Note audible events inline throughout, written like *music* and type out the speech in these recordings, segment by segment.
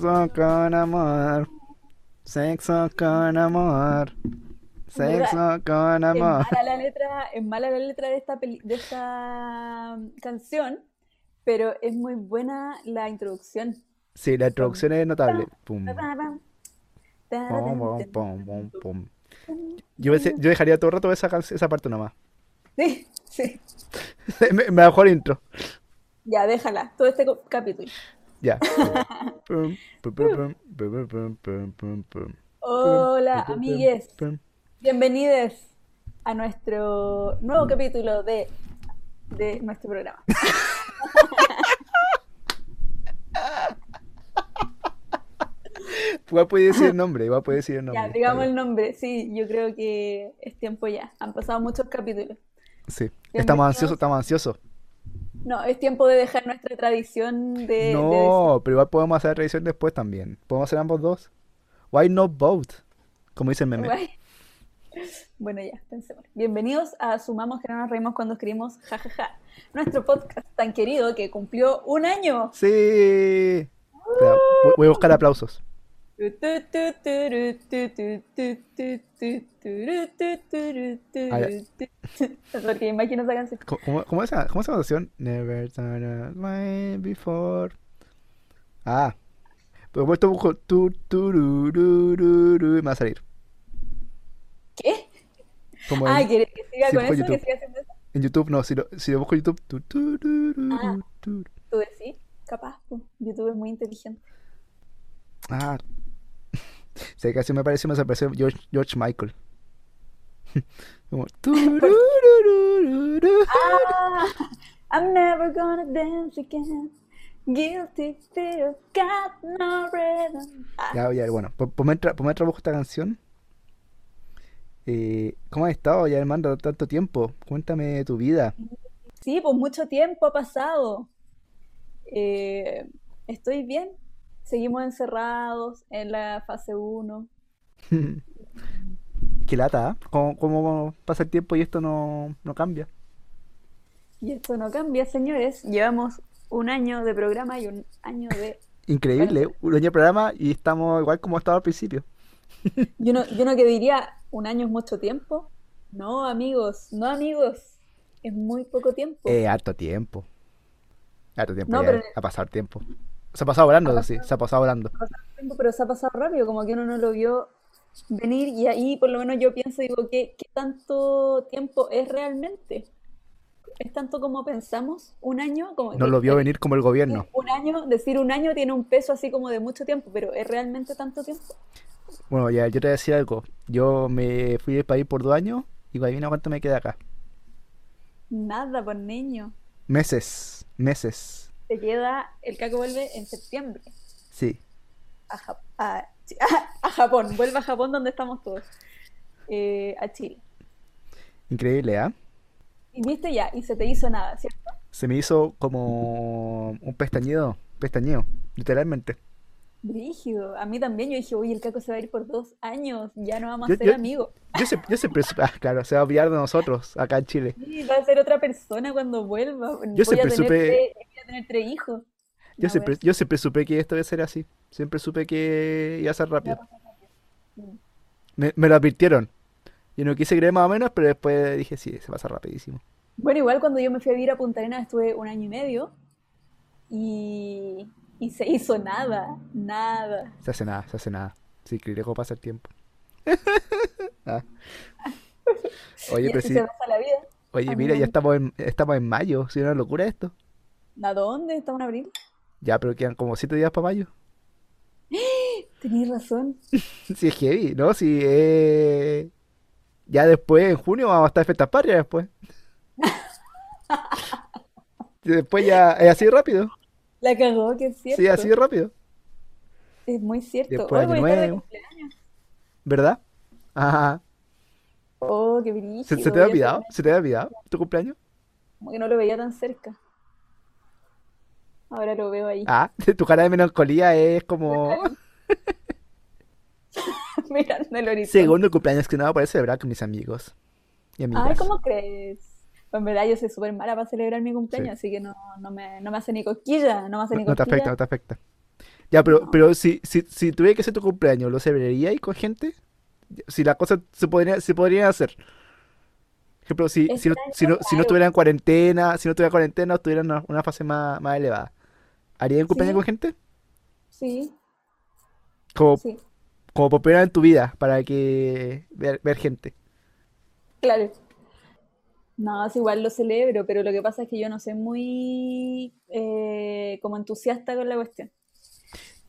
Sexo con amor. Sexo con amor. Sexo con Es amor. mala la letra, es mala la letra de esta peli- de esta mm, canción, pero es muy buena la introducción. Sí, la introducción es notable. Pum. Pum, pum, tam, pum, pum, pum. pum, Yo, yo dejaría todo el rato esa, parte nomás. Sí, sí. *laughs* Me- Mejor intro. Ya, déjala, todo este capítulo. Ya. Hola, amigues. Bienvenidos a nuestro nuevo capítulo de, de nuestro programa. *laughs* Igual puede decir el nombre, igual puede decir el nombre. Ya, digamos el nombre, sí, yo creo que es tiempo ya. Han pasado muchos capítulos. Sí, estamos ansiosos, estamos ansiosos. No, es tiempo de dejar nuestra tradición de, No, pero igual podemos hacer la revisión después también. Podemos hacer ambos dos. Why not both? Como dice el meme. *laughs* Bueno, ya, pensemos. Bienvenidos a Sumamos que no nos reímos cuando escribimos jajaja. Nuestro podcast tan querido que cumplió un año. Sí. Espera, voy a buscar aplausos. Ah, Porque imagino esa canción. ¿Cómo, cómo, cómo es esa, cómo es esa canción? Never turn away before. Ah. Pero vuelto busco tu, tururururu, y me va a salir. ¿Qué? Como Ah, ¿quieres que siga sí, con eso? ¿Que YouTube. siga haciendo eso? en YouTube, no, si lo, si lo busco en YouTube. Tu, turururu, Ah. tu. ¿Tú decís? Capaz, pues, YouTube es muy inteligente. Ah. *laughs* Sí, casi me pareció, me pareció George, George Michael. *laughs* Como. *laughs* Ah, I'm never gonna dance again. Guilty fear, got no rhythm. Ah, Ya, ya, bueno, mientras, por mientras busco esta canción. Eh, ¿cómo has estado ya, hermano, tanto tiempo? Cuéntame tu vida. sí, pues mucho tiempo ha pasado. Eh, estoy bien. Seguimos encerrados en la fase 1. *laughs* Qué lata, ¿ah? ¿Cómo, cómo pasa el tiempo y esto no, no cambia? Y esto no cambia, señores. Llevamos un año de programa y un año de... Increíble, un año de programa y estamos igual como estaba al principio. *laughs* Yo no, yo no que diría, un año es mucho tiempo. No, amigos, no, amigos. Es muy poco tiempo. Eh, harto tiempo. Harto tiempo, No, ya pero- ha pasado el tiempo. Se ha pasado volando, Ha sí, se ha pasado volando. Pero se ha pasado rápido, como que uno no lo vio venir y ahí por lo menos yo pienso, digo, ¿qué, qué tanto tiempo es realmente? ¿Es tanto como pensamos? ¿Un año? Como No lo vio venir como el gobierno. Un año, decir un año tiene un peso así como de mucho tiempo, pero ¿es realmente tanto tiempo? Bueno, ya, yo te decía algo. Yo me fui del país por dos años y adivina cuánto me queda acá. Nada, por niño. Meses, meses. Te queda, el caco vuelve en septiembre Sí. a, a, a Japón, vuelve a Japón donde estamos todos, Eh, a Chile. Increíble, ¿ah? Y viste ya, y se te hizo nada, ¿cierto? Se me hizo como un pestañeo, pestañeo, literalmente. Brígido, a mí también, yo dije, uy, el caco se va a ir por dos años, ya no vamos a ser yo- amigos. Yo, se- yo siempre, ah, claro, se va a olvidar de nosotros acá en Chile. Sí, va a ser otra persona cuando vuelva. Voy Yo a siempre tener supe- tres- voy a tener tres hijos. Yo No, siempre, yo siempre supe que esto iba a ser así. Siempre supe que iba a ser rápido. Me, me lo advirtieron. Yo no quise creer más o menos, pero después dije, sí, se pasa rapidísimo. Bueno, igual cuando yo me fui a vivir a Punta Arenas estuve un año y medio y, y se hizo nada, nada. Se hace nada, se hace nada. Sí, increíble cómo pasa el tiempo. *laughs* Ah. *laughs* Oye, pero sí, oye, a mira, ya estamos en, estamos en mayo. ¿Sí una locura esto? ¿A dónde? ¿Estamos en abril? Ya, pero quedan como siete días para mayo. *gasps* Tenías razón. *laughs* Sí, es heavy, ¿no? Sí, eh... Ya después, en junio, vamos a estar en fiestas patrias después. *laughs* Después ya es así rápido. La cagó, que es cierto. Sí, así de rápido. Es muy cierto. Después Hoy año voy a estar de nuevo. cumpleaños. ¿Verdad? Ajá. Oh, qué ¿Se, brígido. se te había olvidado? ¿Se te había olvidado tu cumpleaños? Como que no lo veía tan cerca. Ahora lo veo ahí. Ah, *laughs* tu cara de melancolía es como *laughs* *laughs* Mirando el horizonte. segundo cumpleaños que no va a poder celebrar con mis amigos y Ay. ¿cómo crees? Pues en verdad yo soy súper mala para celebrar mi cumpleaños, así que no, no me, no me hace ni cosquilla, no me hace No, ni no te afecta, no te afecta. Ya, pero, No. pero si, si, si tuviera que ser tu cumpleaños, ¿lo celebraríais con gente? Si las cosas se podrían, se podrían hacer. Por ejemplo, si, si, no, si, no, si no claro. estuviera en cuarentena, si no estuviera en cuarentena o estuviera en una, una fase más, más elevada. ¿Harías un cumpleaños Sí, con gente? sí, Como, sí. como por primera en tu vida, para que ver, ver gente. Claro. No, es igual lo celebro, pero lo que pasa es que yo no soy muy eh, como entusiasta con la cuestión.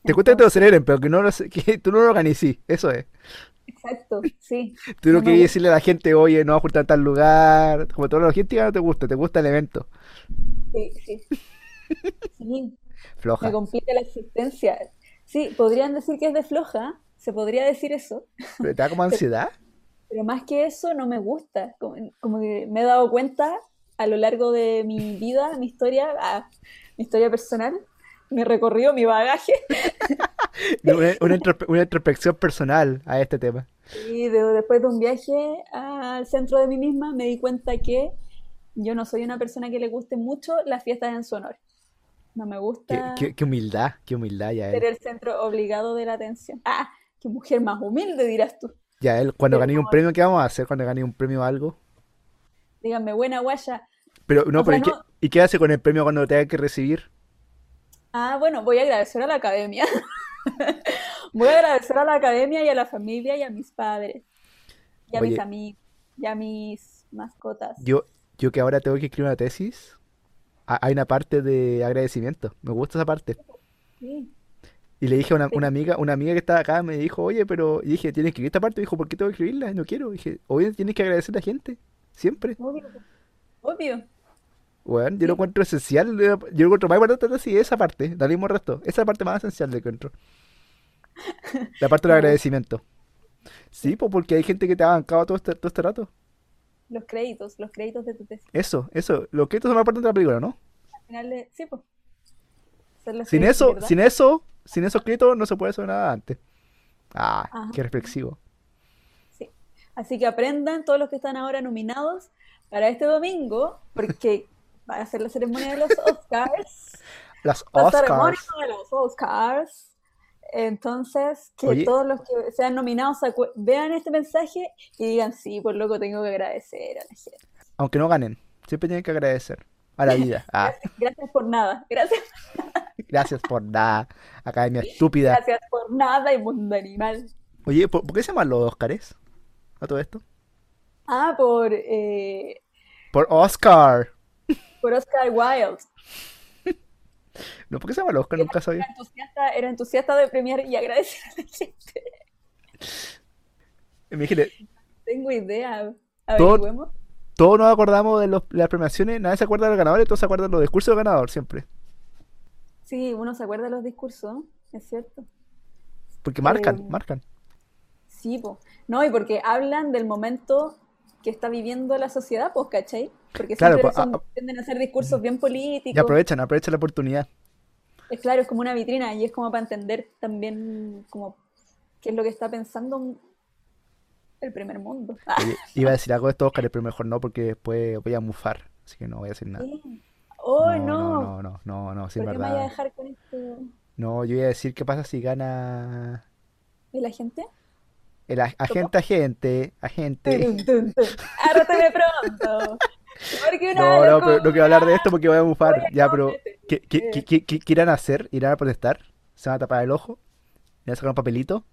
Te gusta que te lo celebren, pero que, no lo, *laughs* que tú no lo organices. Eso es. exacto, sí. Tú no No gusta. decirle a la gente, oye, no va a juntar tal lugar. Como toda la ya no te gusta, te gusta el evento. Sí, sí. *laughs* Sí, me Floja. complica la existencia. Sí, podrían decir que es de floja, se podría decir eso, ¿Pero te da como *laughs* ansiedad? pero más que eso no me gusta. Como, como que me he dado cuenta a lo largo de mi vida, mi historia, ah, mi historia personal, mi recorrido, mi bagaje, *laughs* Una, una introspe- una introspección personal a este tema. y de- después de un viaje al centro de mí misma me di cuenta que yo no soy una persona que le guste mucho las fiestas en su honor. No me gusta qué- qué humildad, qué humildad ya ser el centro obligado de la atención. Ah, qué mujer más humilde, dirás tú. Ya él, cuando gané un premio, ¿qué vamos a hacer cuando gané un premio o algo? díganme, buena guaya. Pero no, O pero sea, ¿y qué, y qué hace con el premio cuando lo tenga que recibir? Ah, bueno, voy a agradecer a la academia. *laughs* Voy a agradecer a la academia y a la familia y a mis padres, y a mis amigos, y a mis mascotas. yo, yo que ahora tengo que escribir una tesis, hay una parte de agradecimiento. Me gusta esa parte. Sí, Y le dije a una, una amiga, una amiga que estaba acá, me dijo, oye, pero, y dije, tienes que escribir esta parte. Y dijo, ¿por qué tengo que escribirla? No quiero. Y dije, obvio, tienes que agradecer a la gente. Siempre. obvio, obvio. Bueno, yo lo encuentro esencial. Yo lo encuentro más importante tesis, esa parte. Da el mismo resto. Esa parte más esencial del encuentro. La parte del *laughs* me agradecimiento. Sí, Sí. pues porque hay gente que te ha bancado todo este, todo este rato. Los créditos, los créditos de tu tesis. Eso, eso. Los créditos son más importantes de la película, ¿no? Al final, de- sí, pues, Sin créditos, eso, ¿verdad? sin eso, sin esos créditos no se puede hacer nada antes. Ah, Ajá, qué reflexivo. sí. Así que aprendan todos los que están ahora nominados para este domingo, porque va a ser la ceremonia de los *laughs* Oscars. Las La ceremonia Oscars. de los Oscars. Entonces, que Oye, todos los que sean nominados vean este mensaje y digan, sí, por loco tengo que agradecer a la gente. aunque no ganen, siempre tienen que agradecer a la vida. *laughs* Ah, Gracias, gracias por nada, gracias, gracias por nada, Academia *laughs* estúpida. gracias por nada y mundo animal. Oye, ¿por, por qué se llaman los Oscars? A todo esto. Ah, por, eh, Por Oscar. por Oscar Wilde. No, ¿por qué se llama los Oscar? Era, Nunca era sabía. entusiasta, era entusiasta de premiar y agradecer a la gente. *laughs* Imagínate, Tengo idea. todo- todos nos acordamos de, los- de las premiaciones, nadie se acuerda del ganador, todos se acuerdan de los discursos del ganador siempre. Sí, uno se acuerda de los discursos, es cierto. Porque Eh, marcan, marcan. Sí, po. No, y porque hablan del momento que está viviendo la sociedad, pues, ¿cachai? Porque Claro, siempre pues, son- a- tienden a ser discursos bien y políticos. aprovechan, aprovechan la oportunidad. Es claro, es como una vitrina y es como para entender también como qué es lo que está pensando el primer mundo. Ah, *laughs* Oye, iba a decir algo de estos Oscars, pero mejor no, porque después voy a mufar. Así que no voy a decir nada. ¡Oh, No, no, no! no, no, no, sí, ¿Por qué me vaya a verdad. dejar con esto No, yo iba a decir qué pasa si gana de la gente? El agente, agente, agente. Arrótame pronto, porque una *laughs* No, no, pero no quiero hablar de esto porque voy a a Ya, pero. ¿qué, qué, qué, qué- irán a hacer? ¿Irán a protestar? ¿Se van a tapar el ojo? ¿Irán a sacar un papelito?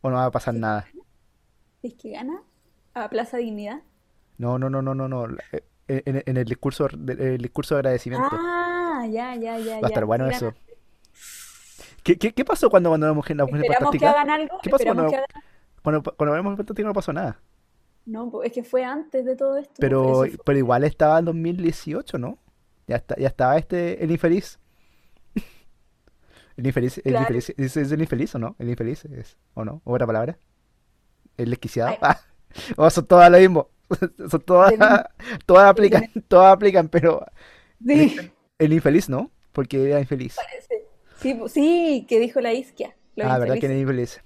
¿O no va a pasar nada? es que gana a Plaza Dignidad. No, no, no, no, no, no. Eh, En, en el discurso, el discurso de agradecimiento. Ah, ya, ya, ya, Va a estar bueno eso. ¿Qué, qué, qué pasó cuando mandó la mujer, la mujer Esperamos que fantástica? hagan algo, ¿Qué pasó cuando, que hagan. Cuando, cuando mujer fantástica no pasó nada? No, es que fue antes de todo esto. Pero, fue. pero igual estaba en 2018, ¿no? Ya está, ya estaba este, el infeliz. *laughs* El infeliz, el Claro. infeliz, ¿es, es el infeliz o no? El infeliz es, ¿o no? ¿Otra palabra? El desquiciado. Ah, *laughs* oh, son todas lo mismo. *laughs* Son todas, todas aplican, todas aplican, pero el, Sí, el infeliz no, porque era infeliz. parece. Sí, sí, que dijo la isquia. Ah, ¿verdad que era infelices. infeliz?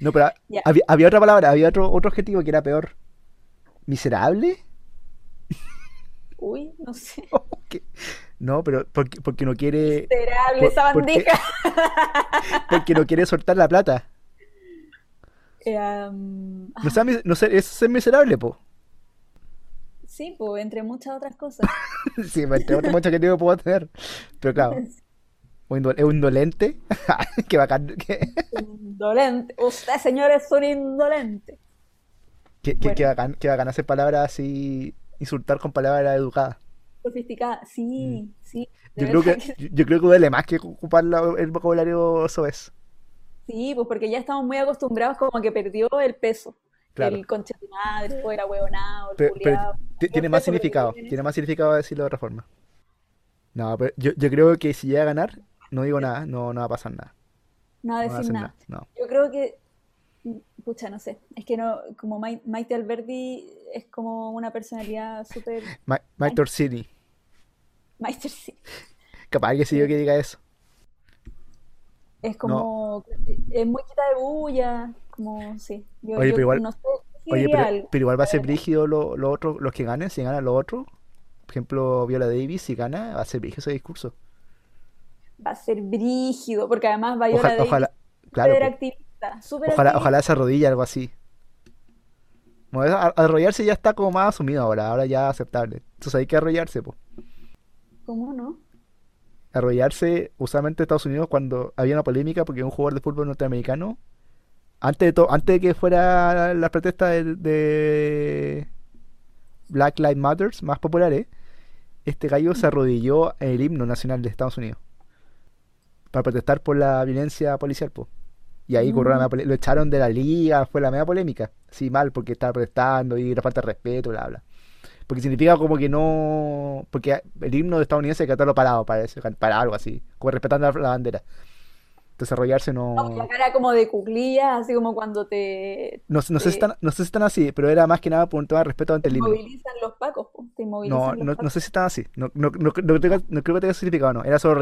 No, pero había, había otra palabra, había otro, otro objetivo que era peor. ¿Miserable? Uy, no sé. *laughs* ¿Qué? No, pero porque, porque no quiere. Miserable por- esa *laughs* porque, bandija. porque no quiere soltar la plata. Am, No, sea, mis- no sé, es ser miserable, po. sí, pues, entre muchas otras cosas. *laughs* Sí, entre otras muchas que digo puedo tener. Pero claro, un indol- es un indolente. *laughs* Qué bacán. Qué, Indolente. Usted, señor, es un indolente. qué, Bueno. qué bacán, qué bacán hacer palabras así. Insultar con palabras educadas. Sofisticada. Sí, sí. Mm. Yo creo que, verdad yo, creo que duele más que ocupar la- el vocabulario soez. Sí, pues porque ya estamos muy acostumbrados como que perdió el peso. Claro. El concha de madre, o era huevonado, el Pero, pero tiene más significado. Tiene más significado decirlo de otra forma. No, pero yo, yo creo que si llega a ganar, no digo nada, no, no va a pasar nada. No va a No va a decir nada. nada. No. Yo creo que, pucha, no sé, es que no, como Mai- Maite Alberdi es como una personalidad súper Ma- Mike Orsini. Meister sí. Capaz que sí yo que diga eso. Es como, es muy quita de bulla, como, sí. Yo, Oye, yo pero igual- no sé si Oye, pero, pero igual va a ser brígido lo, lo otro, los que ganen, si ganan los otros. Por ejemplo, Viola Davis, si gana, va a ser brígido ese discurso. Va a ser brígido, porque además Viola Ojalá, Davis ojalá, claro, súper po. activista, súper ojalá, activista. ojalá se arrodille algo así. Bueno, a- arrodillarse ya está como más asumido ahora, ahora ya aceptable. Entonces hay que arrodillarse, pues. ¿Cómo no? arrodillarse usualmente en Estados Unidos cuando había una polémica porque un jugador de fútbol norteamericano antes de todo antes de que fuera la protesta de, de Black Lives Matter más populares este gallo se arrodilló en el himno nacional de Estados Unidos para protestar por la violencia policial po. y ahí la Mm. pole- lo echaron de la liga fue la media polémica sí mal porque estaba protestando y era falta de respeto bla bla porque significa como que no. Porque el himno estadounidense hay que cantarlo parado, parece. Para algo así. Como respetando la, la bandera. Desarrollarse no. No, la cara como de cuclillas, así como cuando te, No, no sé si te están, no sé si están así, pero era más que nada por un tema de respeto ante el himno. inmovilizan los pacos, te inmovilizan No, los no, no pacos. sé si están así. No, no, no, no creo, que- no tenga significado, no. Era solo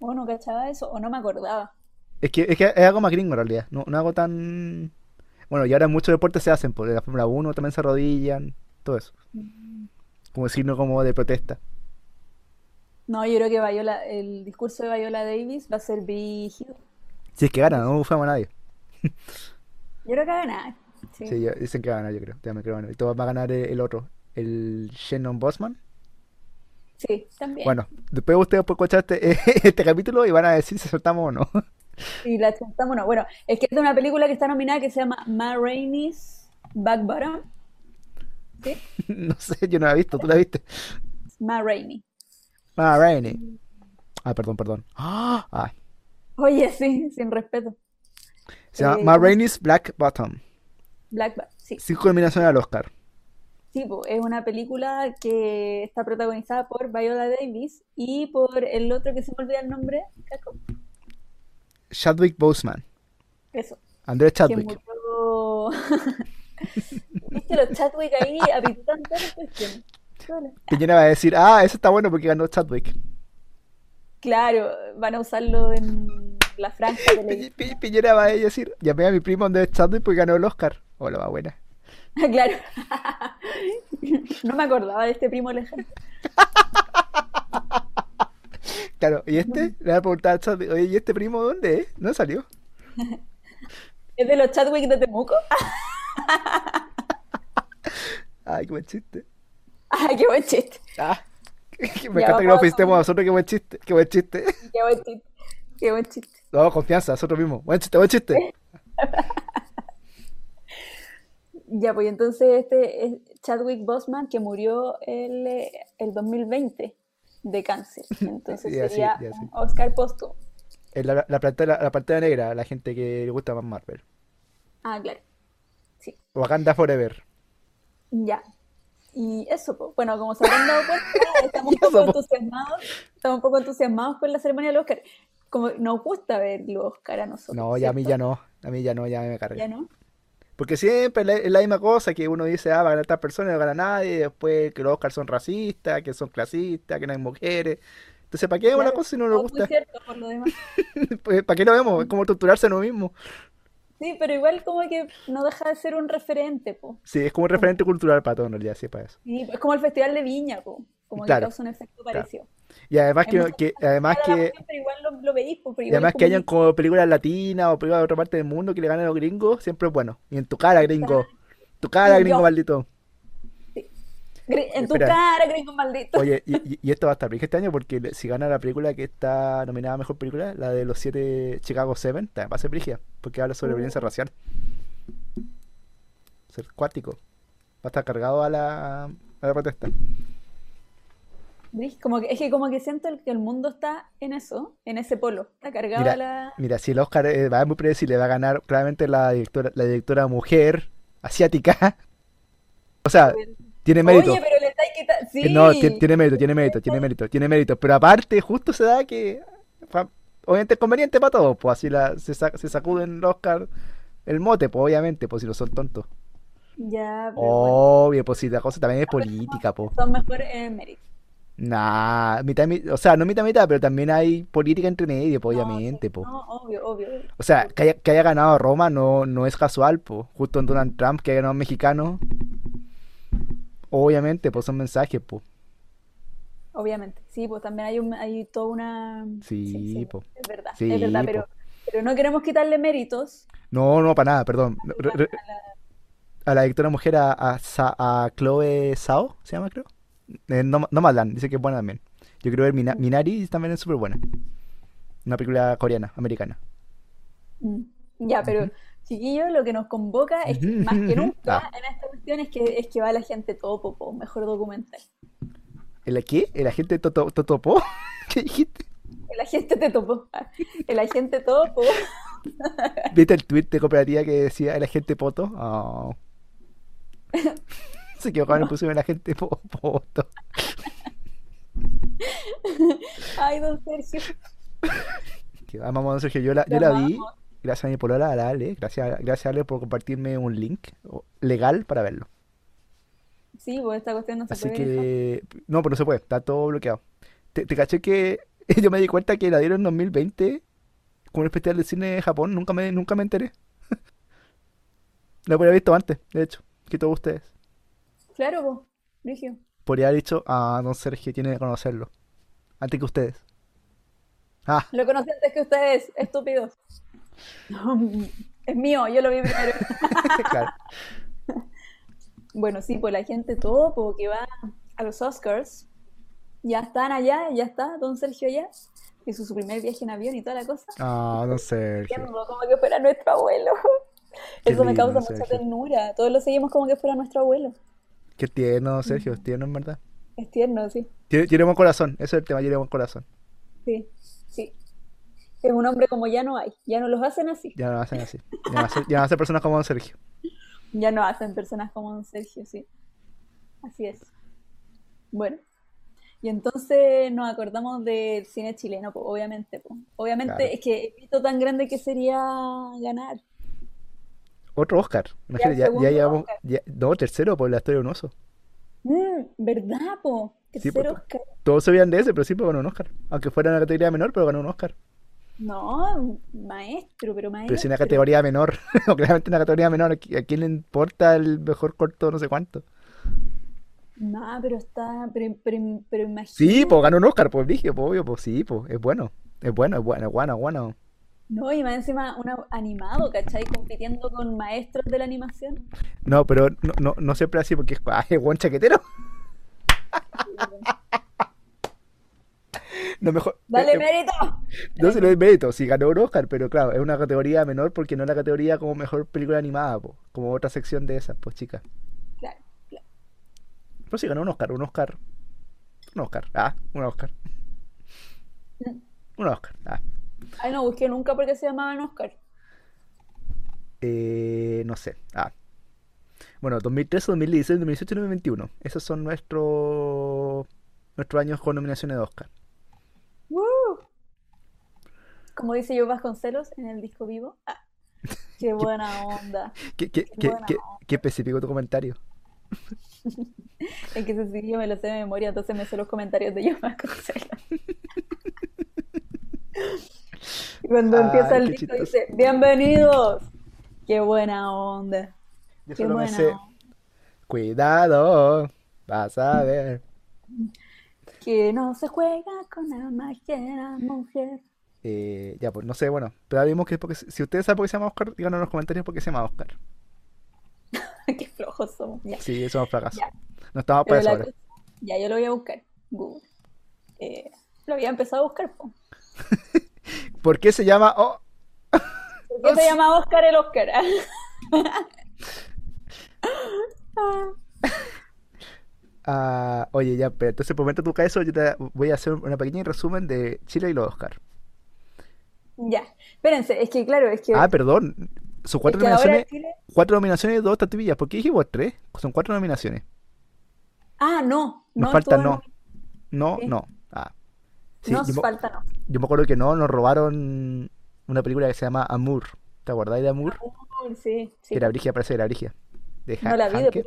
arrodillarse. Oh, no cachaba eso, o no me acordaba. Es que, es que es algo más gringo en realidad. No, no algo tan. Bueno, y ahora muchos deportes se hacen, por la Fórmula 1 también se arrodillan, todo eso. Como signo como de protesta. No, yo creo que Viola, el discurso de Viola Davis va a ser brígido. Si es que gana, no bufamos a nadie. Yo creo que va a ganar. Sí. Sí, ya- dicen que va a ganar, yo creo. También creo que va a ganar. Y todo va a ganar el, el otro, el Shannon Bosman. Sí, también. Bueno, después ustedes pueden escuchar *laughs* este, capítulo y van a decir si soltamos o no. Y la chantamos, no. Bueno, es que es de una película que está nominada que se llama Ma Rainey's Back Bottom. ¿Sí? *laughs* No sé, yo no la he visto, ¿tú la viste? Ma Rainey. Ah, Rainy. Ah, perdón, perdón. *gasps* Ah. Oye, sí, sin respeto. se llama Eh, Ma Rainey's Black Bottom. Black Ba- sí. Cinco nominaciones al Oscar. Sí, es una película que está protagonizada por Viola Davis y por el otro que se me olvida el nombre, Caco. Chadwick Boseman. Eso, Andrés que Chadwick. murió. *laughs* ¿Viste los Chadwick ahí cuestiones? Todas las- Piñera va a decir, ah, ese está bueno porque ganó Chadwick. Claro, van a usarlo en la franja *laughs* Piñera va a decir, llamé a mi primo Andrés Chadwick porque ganó el Oscar. Hola, va buena. *laughs* Claro. *laughs* No me acordaba de este primo lejano. *laughs* Claro, ¿y este? Le voy a preguntar oye, ¿y este primo dónde es? ¿No salió? ¿Es de los Chadwick de Temuco? Ay, qué buen chiste. ¡Ah, qué buen chiste! Ah, me Ya, encanta que nos felicitemos a nosotros, qué buen chiste, qué buen chiste. ¡Qué buen chiste! ¡Qué buen chiste! No, confianza, nosotros mismos. Buen chiste, buen chiste. Ya, pues entonces este es Chadwick Boseman que murió el, el 2020 de cáncer. *laughs* Entonces Ya, sería sí. Oscar póstumo. La, la, pantera, la pantera negra, la gente que le gusta más Marvel. Ah, claro. Sí, Wakanda Forever. ya. Y eso, pues. Bueno, como se habrán dado cuenta, *laughs* estamos un poco po. entusiasmados. Estamos un poco entusiasmados con la ceremonia del Oscar. Como nos gusta ver los Oscar a nosotros. No, ya a mí ya no. A mí ya no, ya me cargué. ¿Ya no? Porque siempre es la, la misma cosa que uno dice, ah, va a ganar esta persona y no gana nadie. Y después que los Oscars son racistas, que son clasistas, que no hay mujeres. Entonces, ¿para qué vemos la Claro. cosa si no nos muy gusta? cierto por lo demás. *laughs* Pues, ¿Para qué lo vemos? Es como torturarse a uno mismo. Sí, pero igual como que no deja de ser un referente, po. Sí, es como un referente cultural para todo en realidad, sí, para eso. Sí, es como el Festival de Viña, po. como que Claro, causa un efecto claro. parecido. Y además que, además que, cuestión, pero igual lo, lo veis, pero y igual es además que hayan como películas latinas o películas de otra parte del mundo que le ganen a los gringos, siempre es bueno. Y en tu cara, gringo. Tu cara, gringo maldito. sí. En tu Espera, cara, gringo maldito. oye, y, *laughs* esto va a estar bien este año porque si gana la película que está nominada a mejor película, la de los siete Chicago Seven, también va a ser brígida, porque habla sobre violencia Uh, racial. Ser cuático. Va a estar cargado a la, a la protesta. Como que, es que como que siento que el mundo está en eso, en ese polo. Está cargado Mira, la... mira, si el Oscar eh, va muy predecible, va a ganar claramente la directora, la directora mujer asiática. *laughs* O sea, tiene mérito. Oye, pero le estáis quitando... Eh, No, tiene mérito, tiene mérito, tiene mérito, tiene mérito. Pero aparte, justo se da que obviamente es conveniente para todos, pues así la, se, sa- se sacuden el Oscar el mote, pues obviamente, pues si no son tontos. Ya, pero bueno. Obvio, pues si la cosa también es política, pues. son mejores en mérito. Nah, mitad, mi- o sea, no mitad mitad, pero también hay política entre medio, obviamente, pues. no, obvio, obvio. O sea, que haya, que haya ganado Roma no, no es casual, pues. Justo en Donald Trump, que haya ganado un mexicano, obviamente, pues son mensajes, pues. Obviamente. Sí, pues también hay un, hay toda una... Sí, Sí, sí, pues. es verdad, es Sí, verdad, pues. pero, pero no queremos quitarle méritos No, no, para nada, perdón. a la, re- a la- a la directora mujer, a, a, a Chloe Zhao, se llama, creo. Eh, no, Nomadland, dice que es buena también. Yo creo ver Mina- Minari también es súper buena. Una película coreana, americana. Mm. Ya, pero chiquillos, lo que nos convoca es que, más que nunca Ah, en esta cuestión es que, es que va la gente todo popo, mejor documental. ¿el qué? ¿El agente Toto- Totopo? *laughs* ¿Qué dijiste? El agente te topó. *laughs* El agente topo. ¿Viste el tweet de cooperativa que decía el agente Poto? Oh, *laughs* se equivocaron y pusieron el agente Po- Poto. *laughs* Ay, don Sergio, *laughs* Que amamos a don Sergio. Yo la, yo la vi, gracias a mi polola, a la Ale. Gracias, gracias Ale por compartirme un link legal para verlo. Sí, pues esta cuestión no se Así puede dejar. que, no, pero no se puede, está todo bloqueado. Te, te caché que *laughs* yo me di cuenta que la dieron en 2020 con un especial de cine de Japón, nunca me, nunca me enteré. Lo habría visto antes, de hecho, que todos ustedes. Claro, pues, Brigio. Podría haber dicho, ah, don Sergio tiene que conocerlo, antes que ustedes. Ah, Lo conocí antes que ustedes, estúpidos. Es mío, yo lo vi primero. *laughs* claro. *laughs* Bueno, sí, pues la gente topo que va a los Oscars, ya están allá, ya está Don Sergio allá, hizo su primer viaje en avión y toda la cosa. Ah, don Sergio. Viendo como que fuera nuestro abuelo. Qué Eso me causa mucha Sergio. ternura. Todos lo seguimos como que fuera nuestro abuelo. Qué tierno, Sergio, es tierno en verdad. Es tierno, sí. Tiene, tiene buen corazón, eso es el tema, tiene buen corazón. Sí, sí. Es un hombre como ya no hay. Ya no los hacen así. Ya no hacen así. Ya no hacen, ya no hacen personas como don Sergio. *laughs* Ya no hacen personas como Don Sergio, sí. Así es. Bueno, y entonces nos acordamos del cine chileno, pues, obviamente. pues. Obviamente Claro. es que el hito tan grande que sería ganar. Otro Oscar. Imagínate, ya, ya llevamos. Ya- no, tercero por la historia de un oso. Mm, ¿verdad, po? Sí, pues, Tercer to- Oscar. todos sabían de ese, pero sí, pues ganó un Oscar. Aunque fuera una categoría menor, pero ganó un Oscar. No, maestro, pero Pero si una maestro. categoría menor, *laughs* o claramente una categoría menor, ¿a qui- a quién le importa el mejor corto no sé cuánto? No, pero está, pero, pero, pero Sí, imagínate, pues ganó un Oscar, pues dije, pues obvio, pues sí, pues es bueno. Es bueno, es bueno, es bueno, es bueno. No, y más encima un animado, ¿cachai? Compitiendo con maestros de la animación. No, pero no, no, no siempre así porque es, ah, es buen chaquetero. *laughs* No mejor. eh, ¡Dale eh, mérito! No se le doy mérito, sí ganó un Oscar, pero claro, es una categoría menor porque no es la categoría como mejor película animada, po, como otra sección de esas, pues chicas. Claro, claro. Pero sí ganó un Oscar, un Oscar, un Oscar, ah, un Oscar, Mm. un Oscar, ah. Ay, no busqué nunca porque se llamaban Oscar. Eh, no sé, ah. Bueno, 2013, 2016, 2018 y 2021. Esos son nuestros nuestros años con nominaciones de Oscar. ¡Woo! Como dice yo Vasconcelos en el disco vivo. Ah, *laughs* qué buena onda. ¿Qué, qué, Qué qué, buena qué, onda. qué específico tu comentario? *laughs* Es que ese sí yo me lo sé de memoria, entonces me sé los comentarios de yo Vasconcelos. *laughs* Y cuando empieza el disco dice, bienvenidos. Qué buena onda. Yo Qué solo me buena sé, onda. cuidado, vas a ver. Que no se juega con la magia de la mujer. Eh, ya, pues no sé, bueno, pero ahora vimos que es porque, si ustedes saben por qué se llama Oscar, díganos en los comentarios por qué se llama Oscar. *laughs* Qué flojos somos. Ya, Sí, somos fracasos. No estamos para Pero eso la ahora. cosa, ya yo lo voy a buscar. Google. Eh, lo había empezado a buscar. *laughs* ¿Por qué se llama Oh, ¿Por qué se llama Oscar el Oscar? *laughs* ah, oye, ya, pero entonces por momento tú caes eso, yo te voy a hacer una pequeña resumen de Chile y los Oscar. Ya. Espérense, es que claro, es que, Ah, perdón. Son es cuatro que nominaciones, Chile. cuatro nominaciones y dos estatuillas. ¿Por qué dijimos tres? Son cuatro nominaciones. Ah, no, Nos no falta no. No, no. Ah. Sí, Nos yo, me- falta no. Yo me acuerdo que no, nos robaron una película que se llama Amour. ¿Te acordáis de Amour? Amor, sí, sí. Que era Brigia, parece que era Brigia. De No la vi, de.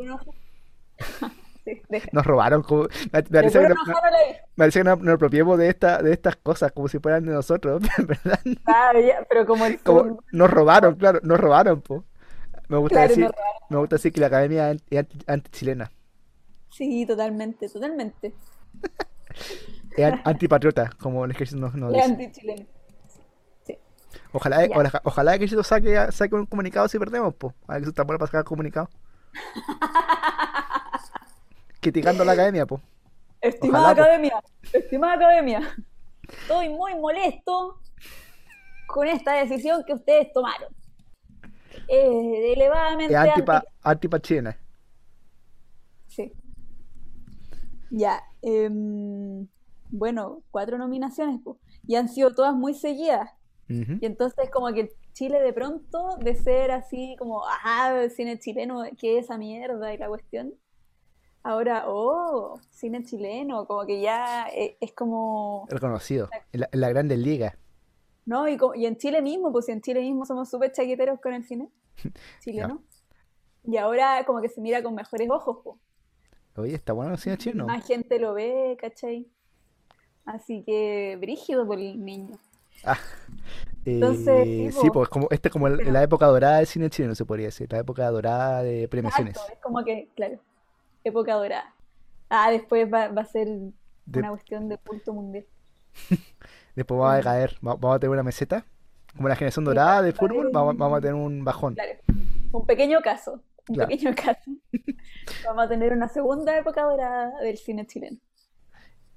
*laughs* Sí. Nos robaron. Como, me, parece que, no- parece que nos, apropiemos de, esta, de estas cosas como si fueran de nosotros, *laughs* ¿verdad? Ah, ya, pero como el Como nos robaron, claro, nos robaron, po. Me gusta Claro, decir, me gusta decir que la academia es anti- anti-chilena, Sí, totalmente, totalmente. *laughs* es an- antipatriota, como el ejército nos, nos dice. Sí. Ojalá, Ya. ojalá, ojalá el ejército saque, saque un comunicado si perdemos, po. A ver que está bueno para sacar comunicado. *laughs* Criticando a la academia, po. Estimada Ojalá, po. academia, estimada academia, estoy muy molesto con esta decisión que ustedes tomaron. Es elevadamente Es antipa, anti- antipa. Sí. Ya. em, bueno, cuatro nominaciones, y han sido todas muy seguidas. Y entonces como que Chile de pronto, de ser así como, ajá, cine chileno, ¿qué es esa mierda? Y la cuestión. Ahora, oh, cine chileno, como que ya e- es, como, Reconocido. En la, en la Grandes Ligas. ¿no? Y, co- y en Chile mismo, pues si en Chile mismo somos súper chaqueteros con el cine *laughs* chileno. Y ahora como que se mira con mejores ojos, pues. Oye, está bueno el cine chino. Más gente lo ve, ¿cachai? Así que brígido por el niño. Ah, Entonces, eh, sí, pues como, este es como el- la época dorada del cine chileno, se podría decir. La época dorada de premiaciones. Exacto, es como que, claro, época dorada. Ah, después va, va a ser De- una cuestión de culto mundial. *laughs* Después va a caer. Va- Vamos a tener una meseta. Como la generación dorada de fútbol, vamos, a tener un bajón. Claro, un pequeño caso, un Claro. pequeño caso. *laughs* Vamos a tener una segunda época dorada del cine chileno.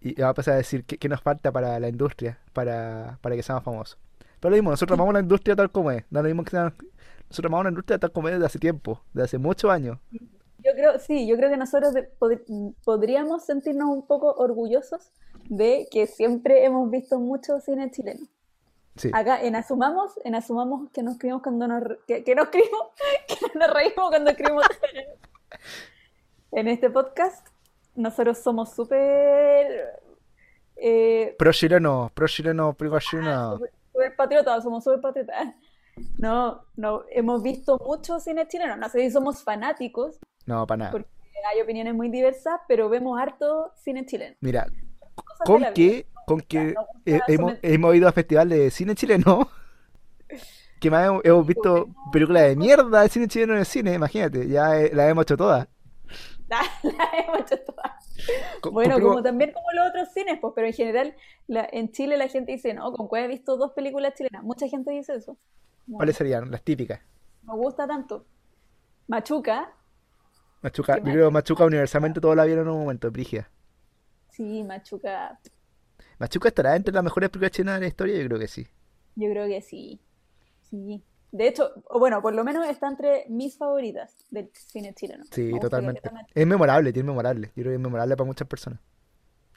Y vamos a empezar a decir qué, qué nos falta para la industria, para, para que seamos famosos. Pero lo mismo, nosotros amamos la industria tal como es. Da lo mismo que sean- Nosotros amamos la industria tal como es desde hace tiempo, desde hace muchos años. Yo creo, sí, yo creo que nosotros de- pod- podríamos sentirnos un poco orgullosos de que siempre hemos visto mucho cine chileno. Sí. Acá en Asumamos, en Asumamos que nos escribimos cuando nos, que, que nos escribimos, *laughs* que nos reímos cuando escribimos *laughs* en este podcast, nosotros somos súper eh, Pro chileno, pro chileno, pro chileno. súper súper patriotas, somos súper patriotas. *laughs* No, no, hemos visto mucho cine chileno, no sé si somos fanáticos, No, para nada. porque hay opiniones muy diversas, pero vemos harto cine chileno. Mira, con que, con que eh, hemos, hemos ido a festival de cine chileno, *laughs* que más hemos, hemos visto películas de mierda de cine chileno en el cine, imagínate, ya eh, las hemos hecho todas. La, *laughs* la hemos hecho todas. Bueno, como también como los otros cines, pues, pero en general la- en Chile la gente dice, no, con cuál he visto dos películas chilenas. Mucha gente dice eso. ¿Cuáles serían? Las típicas. me gusta tanto. Machuca, Machuca, ¿Qué yo creo Machuca universalmente todos la vieron en un momento, Brígida. sí, Machuca, Machuca estará entre las mejores películas chilenas de la historia, yo creo que sí. yo creo que sí. Sí. De hecho, bueno, por lo menos está entre mis favoritas del cine chileno. Sí, totalmente. Es memorable, tiene memorable. Yo creo que es memorable para muchas personas.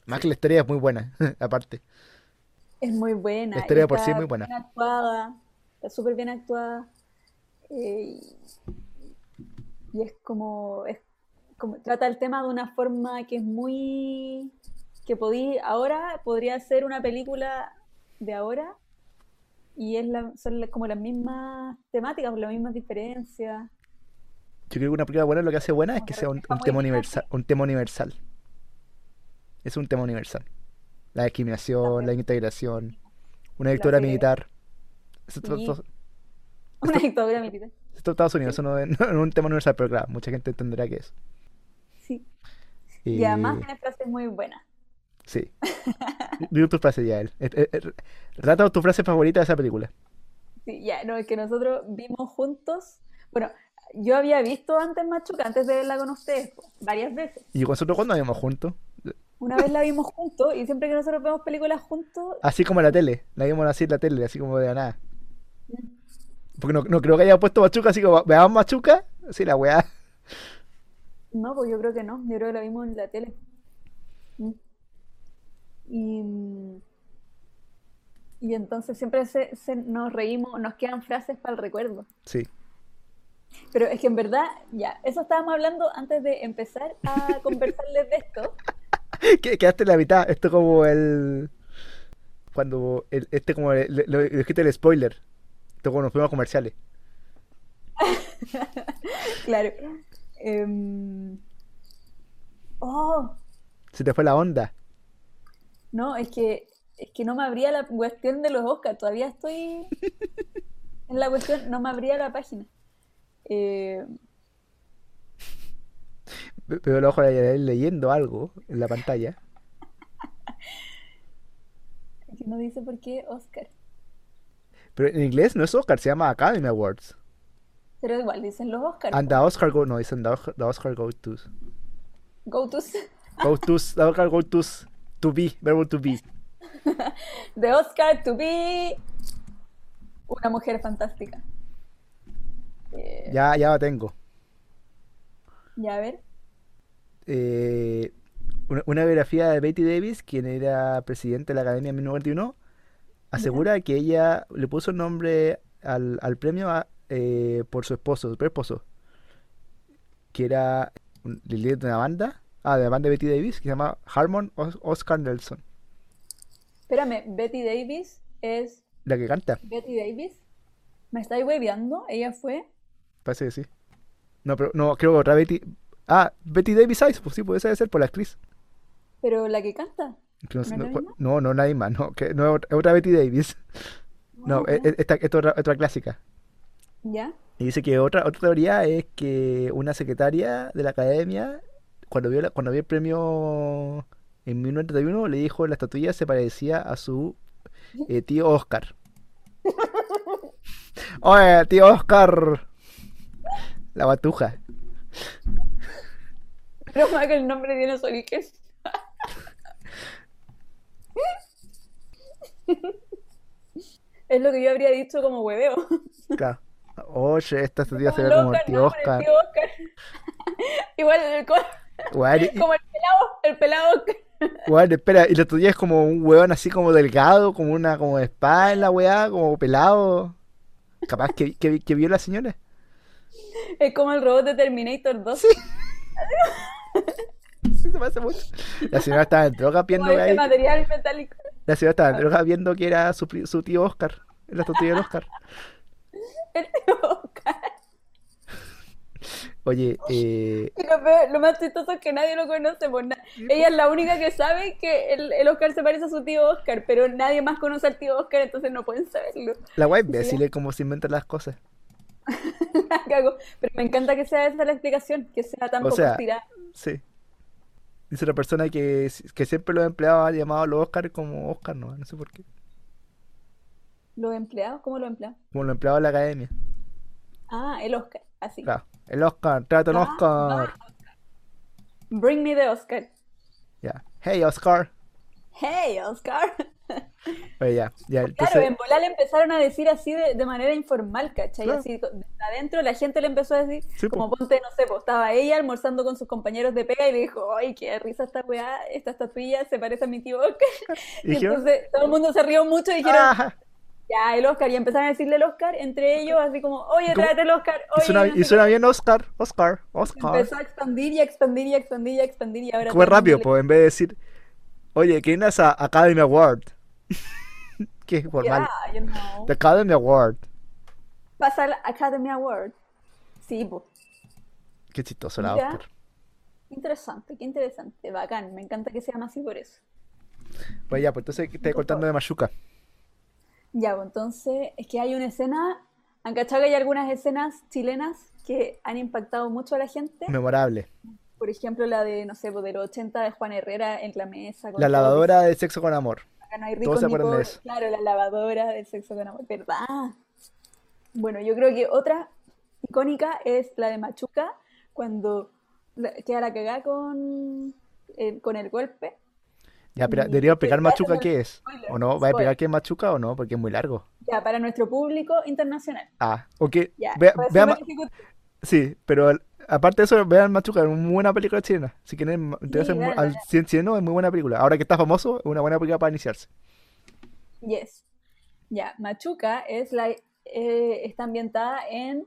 Más que la historia es muy buena, *laughs* aparte. Es muy buena. La historia por sí es muy buena. bien actuada, está súper bien actuada. eh, y, y es como, es como, trata el tema de una forma que es muy, que podí, ahora podría ser una película de ahora y es la- son la- como las mismas temáticas, las mismas diferencias. Yo creo que una película buena lo que hace buena es que sea un, tema universal, un tema universal. Es un tema universal. La discriminación, la integración, una dictadura militar. Una dictadura militar. esto es Estados Unidos, eso no es, *laughs* no un tema universal, pero claro, mucha gente entenderá que es. Sí. Y además Eh, tiene frases muy buenas. Sí. Digo tu frase ya, él. Relata tu frase favorita de esa película. Sí, ya, no, es que nosotros vimos juntos. Bueno, yo había visto antes Machuca, antes de verla con ustedes, varias veces. ¿Y nosotros cuándo vimos juntos? Una vez la vimos juntos y siempre que nosotros vemos películas juntos, Así como en la tele. La vimos así en la tele, así como de la nada. Porque no, no creo que haya puesto Machuca, así como, ¿veamos Machuca? Sí, la weá. no, pues yo creo que no, yo creo que la vimos en la tele. Y, y entonces siempre se, se- nos reímos, nos quedan frases para el recuerdo. Sí. Pero es que en verdad, ya, eso estábamos hablando antes de empezar a *laughs* conversarles de esto. *laughs* Que- Quedaste en la mitad. Esto como el... Cuando... El, este como... el- lo, lo dijiste el spoiler. Esto cuando nos fuimos a comerciales. *laughs* Claro. Em, oh, Se te fue la onda. No, es que, es que no me abría la cuestión de los Oscars. Todavía estoy *laughs* en la cuestión, no me abría la página. Eh, Ve- Veo los ojos de leyendo algo en la pantalla. *laughs* que no dice por qué Oscar. Pero en inglés no es Oscar, se llama Academy Awards. Pero igual dicen los Oscars. And the Oscar go... No, dicen the, Oscar- the Oscar go to... Go to Go to... The Oscar go. To be. Verbo to be. *laughs* the Oscar to be una mujer fantástica. Eh, Ya, ya lo tengo. ya a ver. eh, una, una biografía de Betty Davis, quien era presidente de la Academia en 1991, asegura que ella le puso el nombre al, al premio a- eh, por su esposo, su esposo, que era un- líder de una banda, ah, de la banda de Betty Davis, que se llama Harmon Os- Oscar Nelson, Espérame, Betty Davis es la que canta, Betty Davis. ¿Me estáis hueveando? Ella fue. parece que sí. No, pero no, creo que otra Betty. Ah, Betty Davis Ice, pues sí, puede ser por la actriz. Pero la que canta. No, ¿No es misma? no, no, nadie más, no, que no es otra, es Betty Davis. No, Ah, e- e- esta, esta otra, otra clásica. ¿Ya? Y dice que otra, otra teoría es que una secretaria de la academia, cuando vio, la- cuando vio el premio en 1931, le dijo la estatuilla se parecía a su *laughs* eh, tío Oscar. *laughs* Oye, tío Oscar. La batuja. Que el nombre tiene su origen. *laughs* Es lo que yo habría dicho como hueveo. Claro. Oye, esta estatuilla se ve como el tío Oscar. Igual el co- Weón, y- *laughs* como el pelado, el pelado *laughs* weón, espera, y la estatuilla es como un hueón así como delgado, como una como espada en la weá, como pelado. Capaz que, que, que vio la señora. Es como el robot de Terminator 2. Sí. *laughs* Sí, se hace mucho. La señora estaba en droga viendo ese ahí- material metálico. La señora estaba en droga viendo que era su, su tío Oscar. La estatuilla del Oscar. El tío Oscar. Oye, eh, lo, peor- lo más chistoso es que nadie lo conoce. Pues na- Ella es la única que sabe que el, el Oscar se parece a su tío Oscar, pero nadie más conoce al tío Oscar, entonces no pueden saberlo. la imbécil es como se inventan las cosas. *laughs* La cago. Pero me encanta que sea esa la explicación, que sea tan O poco sea. Sí. Dice la persona que, que siempre los empleados han llamado a los Oscar como Oscar, no, no sé por qué. ¿Los empleados? ¿Cómo los empleados? Como los empleados de la academia. Ah, el Oscar, así. Claro. El Oscar, trata un Ah, Oscar. Bring me the Oscar. Ya. Hey, Oscar. Hey, Oscar. *laughs* Oye, ya, ya, Claro, en Bola le empezaron a decir así de, de manera informal, ¿cachai? Claro. Así, adentro la gente le empezó a decir, Sí, po. como ponte, no sé, pues estaba ella almorzando con sus compañeros de pega y le dijo, ay, qué risa esta weá, esta estatuilla se parece a mi tío Oscar. ¿Y *laughs* entonces todo el mundo se rió mucho y dijeron, Ah, ya, el Oscar, y empezaron a decirle el Oscar entre ellos, así como, oye, tráete el Oscar, y oye, suena, no y suena qué. bien Oscar, Oscar, Oscar. Empezó a expandir y a expandir y a expandir y a expandir y ahora el mundo rápido, pues en vez de decir, oye, ¿quién es a Academy Award? *laughs* es formal. You know. The Academy Award. Pasa al Academy Award. Sí, pues. Qué chistoso la. Oscar. Interesante, qué interesante, bacán, me encanta que se llama así por eso. Pues ya, pues entonces te contando de Machuca. Ya, pues entonces es que hay una escena, han cachado que hay algunas escenas chilenas que han impactado mucho a la gente. Memorable. Por ejemplo, la de, no sé, pues, de los 80 de Juan Herrera en la mesa con La lavadora de sexo con amor. acá no hay Todos ricos se ni acuerdan de eso. Claro, la lavadora del sexo con amor, ¿verdad? Bueno, yo creo que otra icónica es la de Machuca, cuando queda la cagada con, eh, con el golpe. Ya, pero Y debería ¿verdad? Machuca qué es. spoiler, ¿O no? ¿Va a explicar qué es Machuca o no? Porque es muy largo. Ya, para nuestro público internacional. Ah, ok. Ya, Vea, vea Ma- ejecutivo. Sí, pero al- aparte de eso, vean Machuca, es una muy buena película chilena. Si quieren Sí, véanla, al cien chileno, es muy buena película. Ahora que está famoso, es una buena película para iniciarse. Yes. Ya, Machuca es la, eh, está ambientada en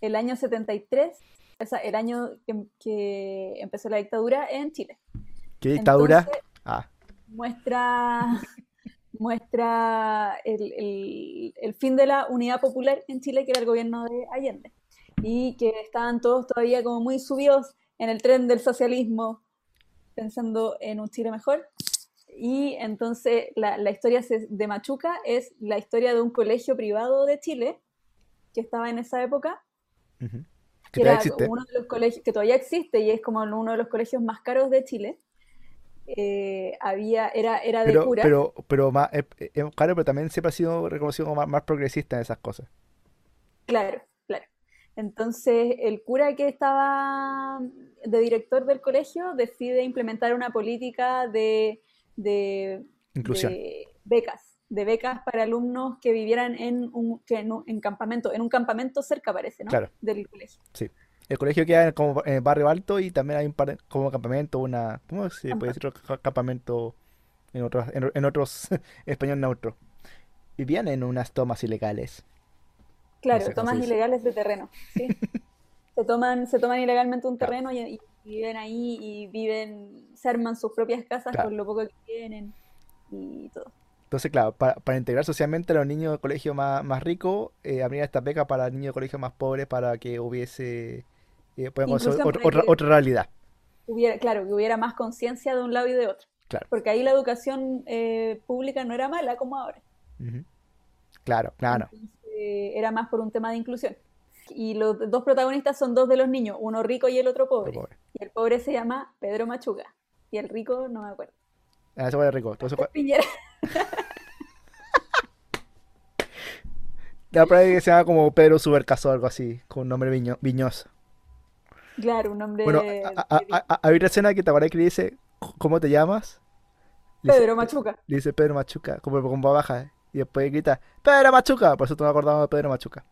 el año 73, o sea, el año que, que empezó la dictadura en Chile. ¿Qué dictadura? Entonces, Ah, muestra, muestra el, el- el fin de la unidad popular en Chile, que era el gobierno de Allende, y que estaban todos todavía como muy subidos en el tren del socialismo, pensando en un Chile mejor. Y entonces la, la historia de Machuca es la historia de un colegio privado de Chile, que estaba en esa época, que era uno de los colegios, que todavía existe y es como uno de los colegios más caros de Chile. Eh, había, era, era de Pero, curas. pero, pero más, es, es caro, pero también siempre ha sido reconocido como más, más progresista en esas cosas. Claro, claro. Entonces, el cura que estaba de director del colegio decide implementar una política de, de, Inclusión. de becas, de becas para alumnos que vivieran en un, que en un- en campamento, en un campamento cerca, parece, ¿no? Claro, Del colegio. sí. El colegio queda en, como en el barrio alto y también hay un par, como campamento, una, ¿cómo se puede Campa- decir? Ca- Campamento en otros, en, en otros *laughs* español neutro. Vivían en unas tomas ilegales. No Claro, sé tomas ilegales de terreno, ¿sí? *laughs* Se toman, se toman ilegalmente un Claro, terreno y, y viven ahí y viven, se arman sus propias casas claro. con lo poco que tienen y todo. Entonces, claro, para, para integrar socialmente a los niños del colegio más, más ricos, eh, abrir esta beca para niños de colegio más pobres para que hubiese, eh, conocer Inclusión otra, otra, otra realidad. hubiera, claro, que hubiera más conciencia de un lado y de otro. Claro, Porque ahí la educación eh, pública no era mala como ahora. Claro, claro. Entonces, era más por un tema de inclusión. Y los dos protagonistas son dos de los niños, uno rico y el otro pobre. pobre. Y el pobre se llama Pedro Machuca. Y el rico no me acuerdo. Ah, fue rico. Entonces, fue- *laughs* Piñera. la prueba que se llama como Pedro Supercaso o algo así, con un nombre viño- viñoso. Claro, un hombre Bueno, a- a- hay una escena que que le dice, ¿cómo te llamas? Le dice, Pedro Machuca. le dice Pedro Machuca, como con baja. Y después grita, ¡Pedro Machuca! Por eso te me acordaba de Pedro Machuca.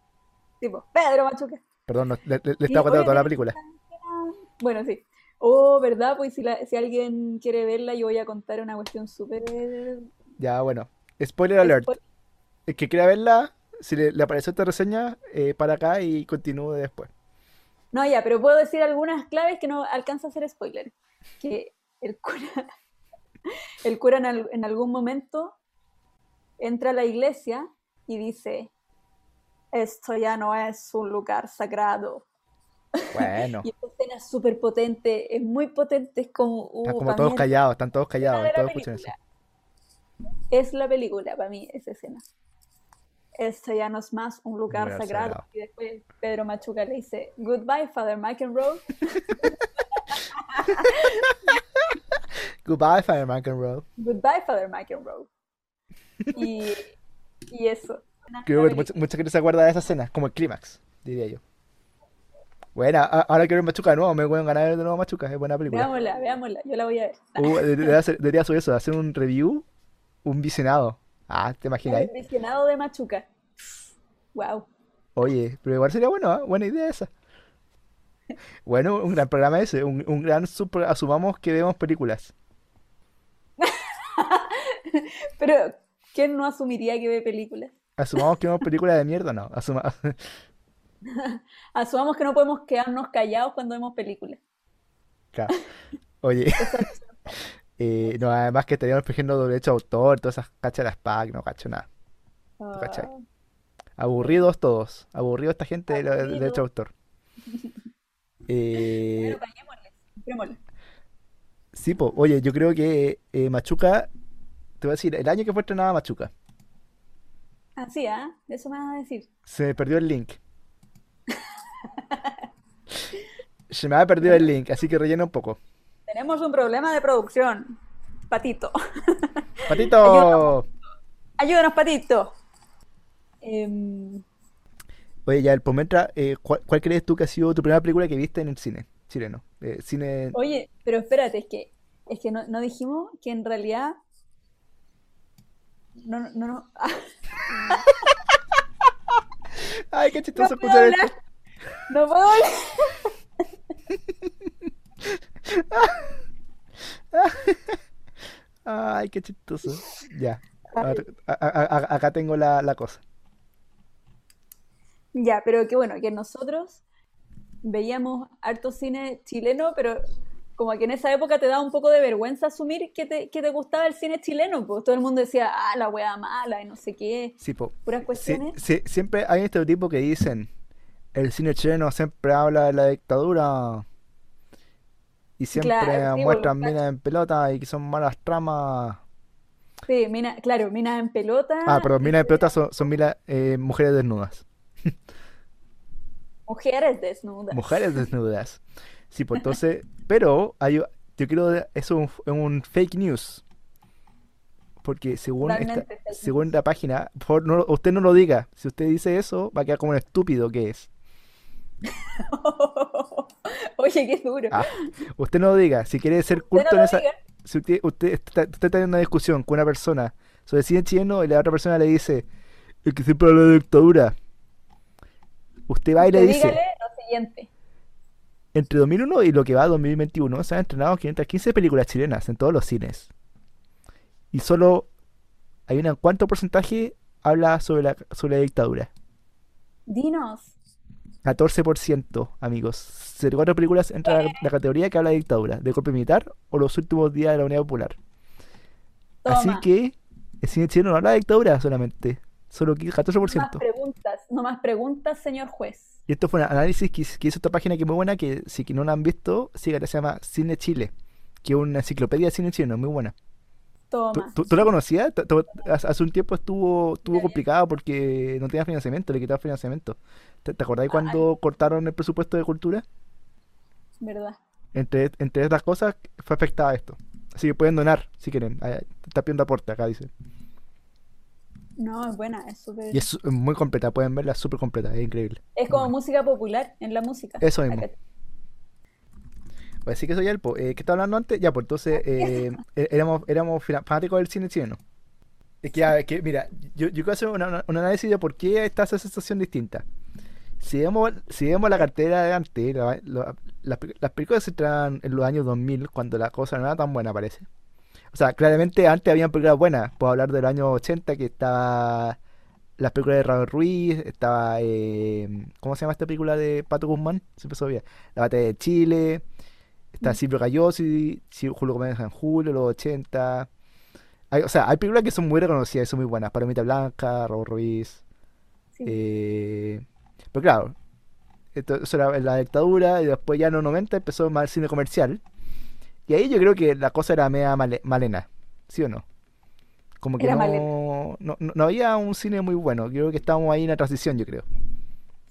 Tipo, Pedro Machuca. Perdón, no- le, le- le Y estaba contando toda la película. Bueno, sí. Oh, ¿verdad? Pues si, la- si alguien quiere verla, yo voy a contar una cuestión súper... Ya, bueno. Spoiler alert. El que quiera verla, si le, le apareció esta reseña, eh, para acá y continúe después. No, ya, pero puedo decir algunas claves que no alcanza a ser spoiler. Que el cura, *laughs* el cura en, al- en algún momento entra a la iglesia y dice, esto ya no es un lugar sagrado. Bueno, *laughs* Y esta escena es súper potente, es muy potente, es como, están uh, como para todos callados, están todos la callados, todos escuchan eso. Es la película para mí, esa escena. Esto ya no es más un lugar lugar sagrado. sagrado. Y después Pedro Machuca le dice, Goodbye, Father McEnroe. Goodbye, Fire McEnroe. Goodbye, Father McEnroe. Y, y eso. Creo que mucha, mucha gente se acuerda de esa escena, como el clímax, diría yo. Bueno, ahora quiero ver Machuca de nuevo, me voy a ganar de nuevo Machuca, es buena película. Veámosla, veámosla. Yo la voy a ver. Uh, debería, hacer- debería hacer eso, hacer un review, un visionado. Ah, ¿te imaginas? El de Machuca. Wow. Oye, pero igual sería bueno, ¿ah? Buena idea esa. Bueno, un gran programa ese, un, un gran super, asumamos que vemos películas. *laughs* Pero, ¿quién no asumiría que ve películas? Asumamos que vemos películas de mierda, no. Asuma, *laughs* Asumamos que no podemos quedarnos callados cuando vemos películas. claro. Oye, *laughs* Eh, no, además que estaríamos perdiendo derecho a autor, todas esas cachas de las PAC, no cacho nada. Ah, Aburridos todos, aburridos esta gente de del derecho a aburrido. autor. *laughs* Eh, Bueno, sí, po, oye, yo creo que eh, Machuca, te voy a decir, el año que fue estrenada Machuca, Ah, sí, ¿ah? De eso me vas a decir. se me perdió el link. Se me ha perdido el *laughs* link, así que rellena un poco. Tenemos un problema de producción. Patito. *laughs* ¡Patito! Ayúdanos, Patito. Em, Oye, ya, el Pometra, eh, ¿cuál, cuál crees tú que ha sido tu primera película que viste en el cine chileno? Eh, cine... oye, pero espérate, es que, es que no, no dijimos que en realidad. No, no, no. no. *laughs* Ay, qué *laughs* no chistoso puedo escuchar esto. No puedo hablar. Ay, qué chistoso. Ya. A ver, a- a- acá tengo la, la cosa. Ya, pero que bueno, que nosotros veíamos harto cine chileno, pero como que en esa época te daba un poco de vergüenza asumir que te, que te gustaba el cine chileno, pues todo el mundo decía, ah, la wea mala y no sé qué, Sí, po. puras Sí, cuestiones. sí, siempre hay un estereotipo que dicen, el cine chileno siempre habla de la dictadura y siempre Claro, sí, muestran minas en pelota y que son malas tramas. Sí, mina, claro, minas en pelota, Ah, perdón, minas en pelota son, son minas, eh, mujeres desnudas. *laughs* mujeres desnudas. Mujeres *laughs* desnudas. Sí, pues entonces, *laughs* pero hay, yo creo que eso es un, un fake news. Porque según esta, según la página, por no, usted no lo diga. Si usted dice eso, va a quedar como un estúpido que es. *laughs* Oye, qué duro. Ah, usted no lo diga. Si quiere ser no culto en esa, diga. si usted, usted está, usted está teniendo una discusión con una persona sobre cine chileno y la otra persona le dice, el que siempre habla de dictadura, usted va y le dice, dígale lo siguiente. entre 2001 y lo que va a 2021 se han estrenado 515 películas chilenas en todos los cines. Y solo hay una cuánto porcentaje habla sobre la, sobre la dictadura. Dinos. 14%, amigos. 04 películas entra la, la categoría que habla de dictadura, de golpe militar o los últimos días de la Unidad Popular. Así que el cine chileno no habla de dictadura solamente, solo que No más 14%. preguntas, no más preguntas, señor juez. Y esto fue un análisis que, hizo que hizo esta página que es muy buena, que si no la han visto, sígala, se llama Cine Chile, que es una enciclopedia de cine chileno, muy buena. ¿Tú, Toma. tú- tú la conocías? Hace un tiempo estuvo, estuvo complicado porque no tenía financiamiento, le quitaron financiamiento. ¿Te, te acordás Ay, cuando cortaron el presupuesto de cultura? verdad. Entre, entre estas cosas fue afectada esto. Así que pueden donar si quieren. Ah, Está pidiendo aporte acá, dice. No, es buena, es súper. Y es muy completa, pueden verla, es súper completa, es increíble. Es como música popular en la música. Eso mismo. Acá- Así que eso ya el po. Eh, ¿qué estaba hablando antes? Ya, pues entonces eh, é- éramos, éramos fanáticos del cine chileno. Es que, mira, yo, yo quiero hacer un análisis de por qué está esa sensación distinta. Si vemos, si vemos la cartera de antes, la- la- las, pe- las películas se traen en los años 2000, cuando la cosa no era tan buena, parece. O sea, claramente antes habían películas buenas. Puedo hablar de los años 80, que estaba las películas de Raúl Ruiz, estaba, eh, ¿cómo se llama esta película de Pato Guzmán? Se empezó bien. La Batalla de Chile, está Mm. Silvio Cayosi, Si- Julio Gómez en Julio, los 80. Hay, o sea, hay películas que son muy reconocidas y son muy buenas. Palomita Blanca, Raúl Ruiz. Sí. eh, pero claro, esto, eso era la dictadura y después ya en los 90 empezó más el cine comercial. Y ahí yo creo que la cosa era media male- malena, ¿sí o no? Como que Era no, malena. no, no- no había un cine muy bueno. Yo creo que estábamos ahí en la transición, yo creo.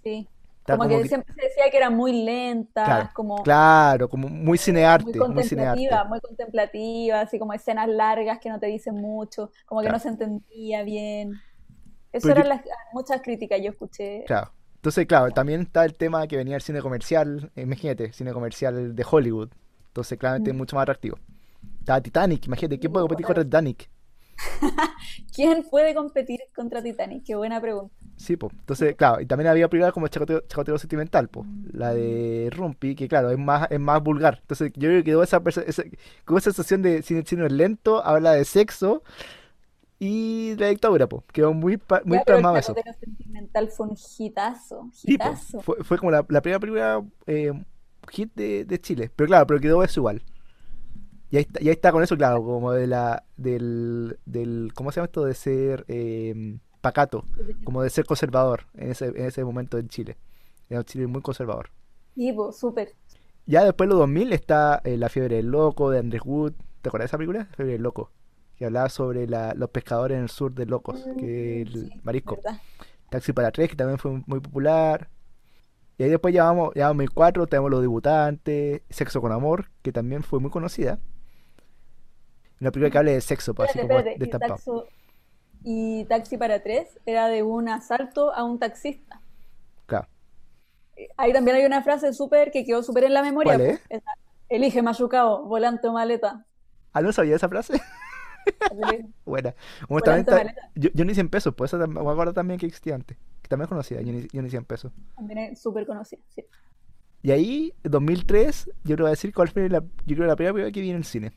Sí. Como como que que- siempre se decía que eran muy lentas, Claro, como claro, como muy muy cinearte, muy contemplativas, cinearte. muy contemplativas, así como escenas largas que no te dicen mucho, como que no se entendía bien. Eso Pero yo- eran las muchas críticas yo escuché. Claro. Entonces, claro, también está el tema que venía el cine comercial, imagínate, cine comercial de Hollywood. Entonces, claramente es Mm. mucho más atractivo. Estaba Titanic, imagínate, ¿quién puede competir contra. Titanic? *laughs* ¿Quién puede competir contra Titanic? Qué buena pregunta. Sí, pues. Entonces, claro, y también había películas como Chacoteo, Chacoteo Sentimental, pues. La de Rumpi, que claro, es más, es más vulgar. Entonces, yo creo que quedó esa, esa, esa sensación de cine chino es lento, habla de sexo y de la dictadura, pues. Quedó muy, muy plasmado eso. Sentimental fue un hitazo, Sí, hitazo. Fue, fue como la, la primera película eh, hit de, de Chile. Pero claro, pero quedó eso igual. Y ahí está, y ahí está con eso, claro, como de la, del, del, ¿cómo se llama esto? De ser eh, pacato, como de ser conservador en ese, en ese momento en Chile. Era un Chile muy conservador. Sí, súper. Ya después de los 2000 está eh, La fiebre del loco de Andrés Wood. ¿Te acuerdas de esa película? La fiebre del loco. Que hablaba sobre la- los pescadores en el sur de Locos, que es el Sí, marisco. verdad. Taxi para tres, que también fue muy popular. Y ahí después llevamos, ya 2004, tenemos Los Debutantes, Sexo con Amor, que también fue muy conocida. Una película que habla de sexo, pues, así como destapado. Y Taxi para tres era de un asalto a un taxista. Claro. Ahí también hay una frase súper que quedó súper en la memoria. ¿Cuál es? po. Esa, Elige machucado, volante o maleta. Ah, no sabía esa frase. *laughs* Buena. Volante Honestamente, o maleta. yo, yo ni 100 pesos, pues esa me acuerdo también que existía antes. Que también es conocida, yo ni, yo ni 100 pesos. También es súper conocida. sí. Y ahí, en 2003, yo te voy a decir cuál fue la, yo creo la primera película que vi en el cine.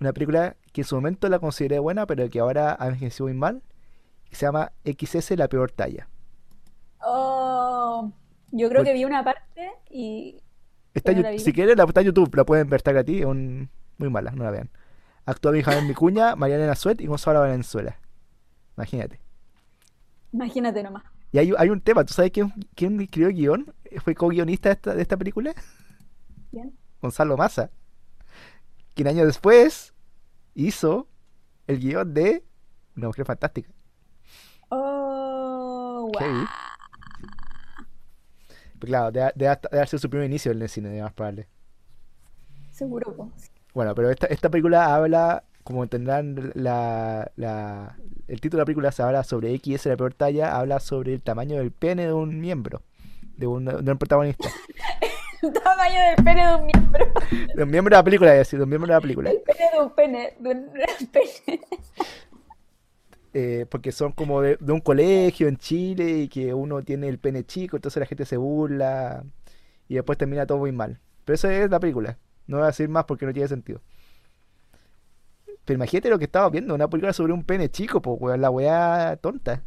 Una película que en su momento la consideré buena, pero que ahora ha envejecido muy mal. Que se llama XS, la peor talla. Oh, yo creo que vi una parte y Está no la si quieres, la está en YouTube, la pueden ver, está gratis. Es un, muy mala, no la vean. Actúa Benjamín Vicuña, *laughs* Mariana Suet y Gonzalo Valenzuela. Imagínate. imagínate nomás. Y hay, hay un tema, ¿tú sabes quién, quién escribió el guion? Fue co-guionista de esta, de esta película. Bien. Gonzalo Massa. Quien años después hizo el guion de Una Mujer Fantástica. Oh, Heavy. wow. Pero claro, debe, debe- debe haber sido su primer inicio en el cine, más probable. Seguro, po. Bueno, pero esta, esta película habla, como entenderán, la, la- el título de la película se habla sobre XS, la peor talla, habla sobre el tamaño del pene de un miembro, de un, de un protagonista. *laughs* Tamaño del pene de un miembro. De un miembro de la película, es decir, de un miembro de la película. El pene de un pene. De un pene. *laughs* Eh, porque son como de, de un colegio en Chile y que uno tiene el pene chico, entonces la gente se burla y después termina todo muy mal. Pero eso es la película. No voy a decir más porque no tiene sentido. Pero imagínate lo que estaba viendo, una película sobre un pene chico, pues, la weá tonta.